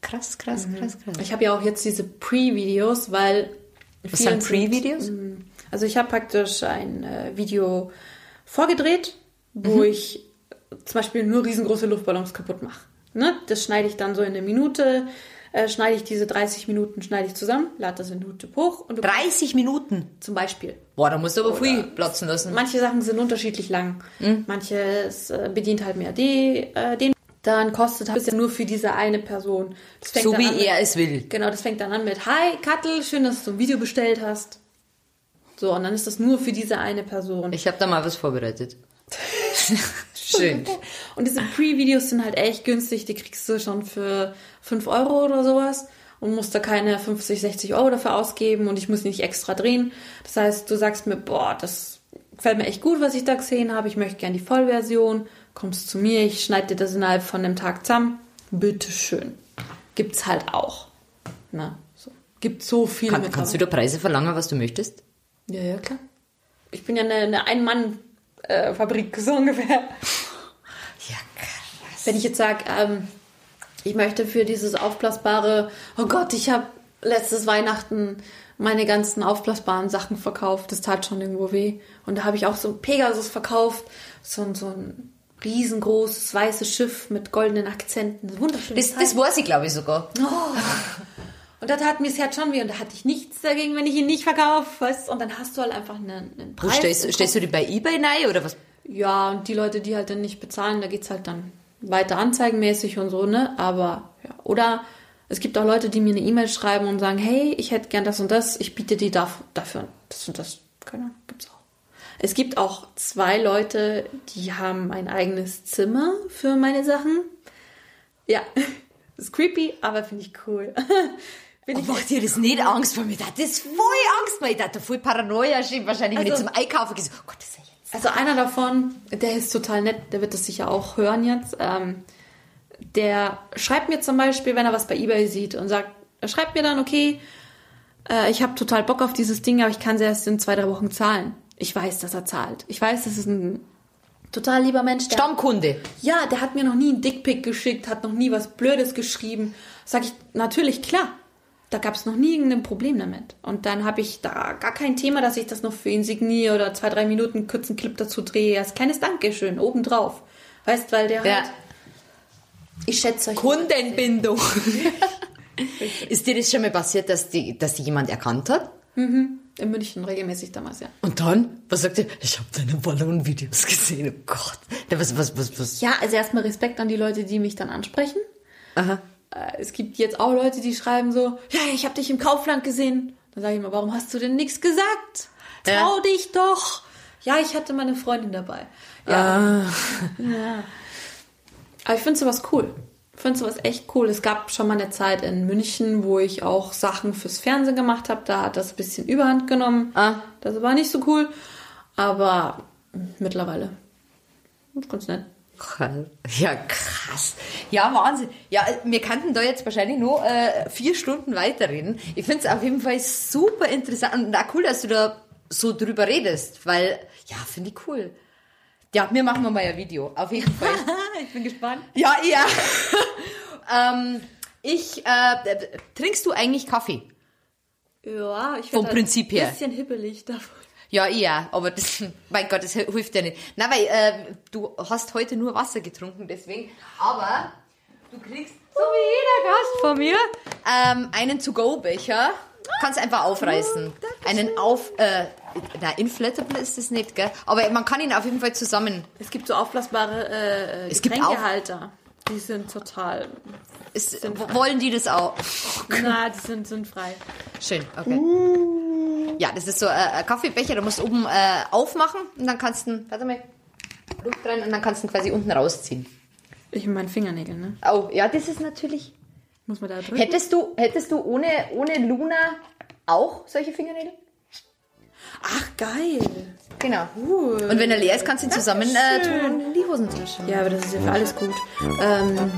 Krass, krass, mhm. krass, krass. Ich habe ja auch jetzt diese Pre-Videos, weil. Was sind Pre-Videos? Mhm. Also ich habe praktisch ein äh, Video vorgedreht, wo mhm. ich zum Beispiel nur riesengroße Luftballons kaputt mache. Ne? Das schneide ich dann so in eine Minute, äh, schneide ich diese 30 Minuten schneide ich zusammen, lade das in YouTube hoch. Und 30 Minuten? Zum Beispiel. Boah, da musst du aber Oder viel platzen lassen. Manche Sachen sind unterschiedlich lang. Mhm. Manches äh, bedient halt mehr die, äh, den. Dann kostet es ja nur für diese eine Person. so wie er es will. Genau, das fängt dann an mit Hi Kattel, schön, dass du ein Video bestellt hast. So, und dann ist das nur für diese eine Person. Ich habe da mal was vorbereitet. Schön. Und diese Pre-Videos sind halt echt günstig. Die kriegst du schon für 5 Euro oder sowas und musst da keine 50, 60 Euro dafür ausgeben und ich muss nicht extra drehen. Das heißt, du sagst mir, boah, das gefällt mir echt gut, was ich da gesehen habe. Ich möchte gerne die Vollversion. Kommst zu mir, ich schneide dir das innerhalb von einem Tag zusammen. Bitteschön. Gibt's halt auch. Na, so. Gibt so viele. Kann, kannst du da Preise verlangen, was du möchtest? Ja, ja, klar. Ich bin ja eine, eine Ein-Mann-Fabrik, so ungefähr. Ja, krass. Wenn ich jetzt sage, ähm, ich möchte für dieses aufblasbare, oh Gott, ich habe letztes Weihnachten meine ganzen aufblasbaren Sachen verkauft. Das tat schon irgendwo weh. Und da habe ich auch so ein Pegasus verkauft, so, so ein riesengroßes weißes Schiff mit goldenen Akzenten. Wunderschön. Das, das weiß ich, glaube ich, sogar. Oh. Und da tat mir das Herz schon weh und da hatte ich nichts dagegen, wenn ich ihn nicht verkaufe. Weißt? Und dann hast du halt einfach einen, einen Preis. Wo stellst, stellst du die bei Ebay rein oder was? Ja, und die Leute, die halt dann nicht bezahlen, da geht es halt dann weiter anzeigenmäßig und so, ne? Aber ja. Oder es gibt auch Leute, die mir eine E-Mail schreiben und sagen, hey, ich hätte gern das und das, ich biete dir dafür das und das. Keine Ahnung, gibt's auch. Es gibt auch zwei Leute, die haben ein eigenes Zimmer für meine Sachen. Ja, das ist creepy, aber finde ich cool. Bin oh, ich macht dir das nicht Angst vor mir? Das ist voll Angst, weil ich hatte voll Paranoia, wahrscheinlich, wenn also, ich zum Einkaufen gehe. Oh Gott, das ist ja also einer davon, der ist total nett, der wird das sicher auch hören jetzt. Ähm, der schreibt mir zum Beispiel, wenn er was bei eBay sieht und sagt, er schreibt mir dann, okay, äh, ich habe total Bock auf dieses Ding, aber ich kann es erst in zwei, drei Wochen zahlen. Ich weiß, dass er zahlt. Ich weiß, das ist ein total lieber Mensch. Der, Stammkunde. Ja, der hat mir noch nie einen Dickpick geschickt, hat noch nie was Blödes geschrieben. Sag ich, natürlich, klar da gab es noch nie irgendein Problem damit. Und dann habe ich da gar kein Thema, dass ich das noch für ihn signiere oder zwei, drei Minuten kurzen Clip dazu drehe. Als kleines Dankeschön obendrauf. Weißt, weil der ja. halt. Ich schätze euch. Kundenbindung. Ist dir das schon mal passiert, dass die, dass die jemand erkannt hat? Mhm. In München regelmäßig damals, ja. Und dann? Was sagt ihr? Ich habe deine Ballonvideos gesehen. Oh Gott. Was, was, was, was? Ja, also erstmal Respekt an die Leute, die mich dann ansprechen. Aha. Äh, es gibt jetzt auch Leute, die schreiben so, ja, ich habe dich im Kaufland gesehen. Dann sage ich immer, warum hast du denn nichts gesagt? Ja. Trau dich doch. Ja, ich hatte meine Freundin dabei. Ja. ja. Aber ich finde sowas cool. Ich finde sowas echt cool. Es gab schon mal eine Zeit in München, wo ich auch Sachen fürs Fernsehen gemacht habe. Da hat das ein bisschen Überhand genommen. Ah. Das war nicht so cool. Aber mittlerweile ganz nett. Ja, krass. Ja, Wahnsinn. Ja, wir könnten da jetzt wahrscheinlich nur äh, vier Stunden weiterreden. Ich finde es auf jeden Fall super interessant und auch cool, dass du da so drüber redest, weil, ja, finde ich cool. Ja, wir machen mal ein Video, auf jeden Fall. ich bin gespannt. ja, ja. ähm, ich, äh, trinkst du eigentlich Kaffee? Ja, ich Vom Prinzip her. Ein bisschen hibbelig davon. Ja, ja, aber das, mein Gott, das hilft ja nicht. Na, weil äh, du hast heute nur Wasser getrunken, deswegen. Aber du kriegst, so wie jeder Gast von mir, ähm, einen To-Go-Becher. Kannst einfach aufreißen. einen auf, äh, na, inflatable ist das nicht, gell? Aber man kann ihn auf jeden Fall zusammen. Es gibt so aufblasbare äh, Es gibt Getränkehalter. Die sind total. Ist, wollen die das auch? Na, die sind, sind frei. Schön, okay. Ja, das ist so äh, ein Kaffeebecher, da musst du oben äh, aufmachen und dann kannst du, warte mal, Luft rein und dann kannst du ihn quasi unten rausziehen. Ich mit meinen Fingernägeln, ne? Oh, ja, das ist natürlich. Muss man da drücken? Hättest du, hättest du ohne, ohne Luna auch solche Fingernägel? Ach, geil. Genau. Cool. Und wenn er leer ist, kannst du ihn zusammen äh, tun in die Hosentasche. Ja, aber das ist ja für alles gut. Ähm,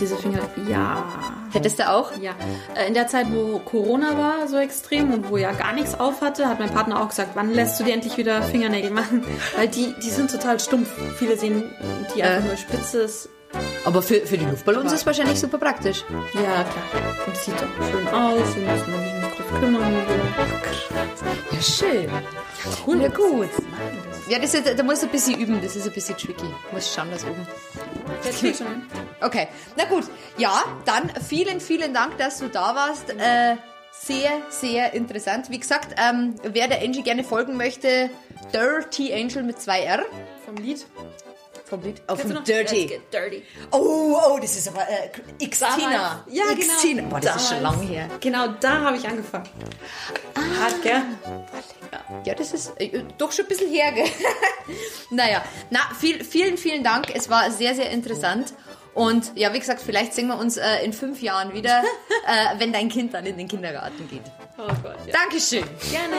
diese Finger. Ja. Hättest du auch? Ja. Äh, In der Zeit, wo Corona war, so extrem und wo ja gar nichts auf hatte, hat mein Partner auch gesagt, wann lässt du dir endlich wieder Fingernägel machen? Weil die, die sind total stumpf. Viele sehen die einfach Äh. nur spitzes. Aber für, für die Luftballons ist es wahrscheinlich super praktisch. Ja, klar. Und sieht auch schön aus und muss man sich nicht groß kümmern. Ja, schön. Cool. Ja, gut. Ja, das ist, da musst du ein bisschen üben, das ist ein bisschen tricky. Muss schauen, dass oben. Jetzt geht schon hin. Okay, na gut. Ja, dann vielen, vielen Dank, dass du da warst. Äh, sehr, sehr interessant. Wie gesagt, ähm, wer der Angie gerne folgen möchte, Dirty Angel mit zwei R. Vom Lied. Vom Lied. Oh, vom? Dirty. Dirty. Oh, oh, das ist aber äh, X-Tina. Ja, genau. X-Tina. Boah, das ist schon Damals. lange her. Genau, da habe ich angefangen. Hart, gell? Ja, das ist äh, doch schon ein bisschen her, gell? naja, na, viel, vielen, vielen Dank. Es war sehr, sehr interessant. Und ja, wie gesagt, vielleicht sehen wir uns äh, in fünf Jahren wieder, äh, wenn dein Kind dann in den Kindergarten geht. Oh Gott, ja. Dankeschön. Gerne.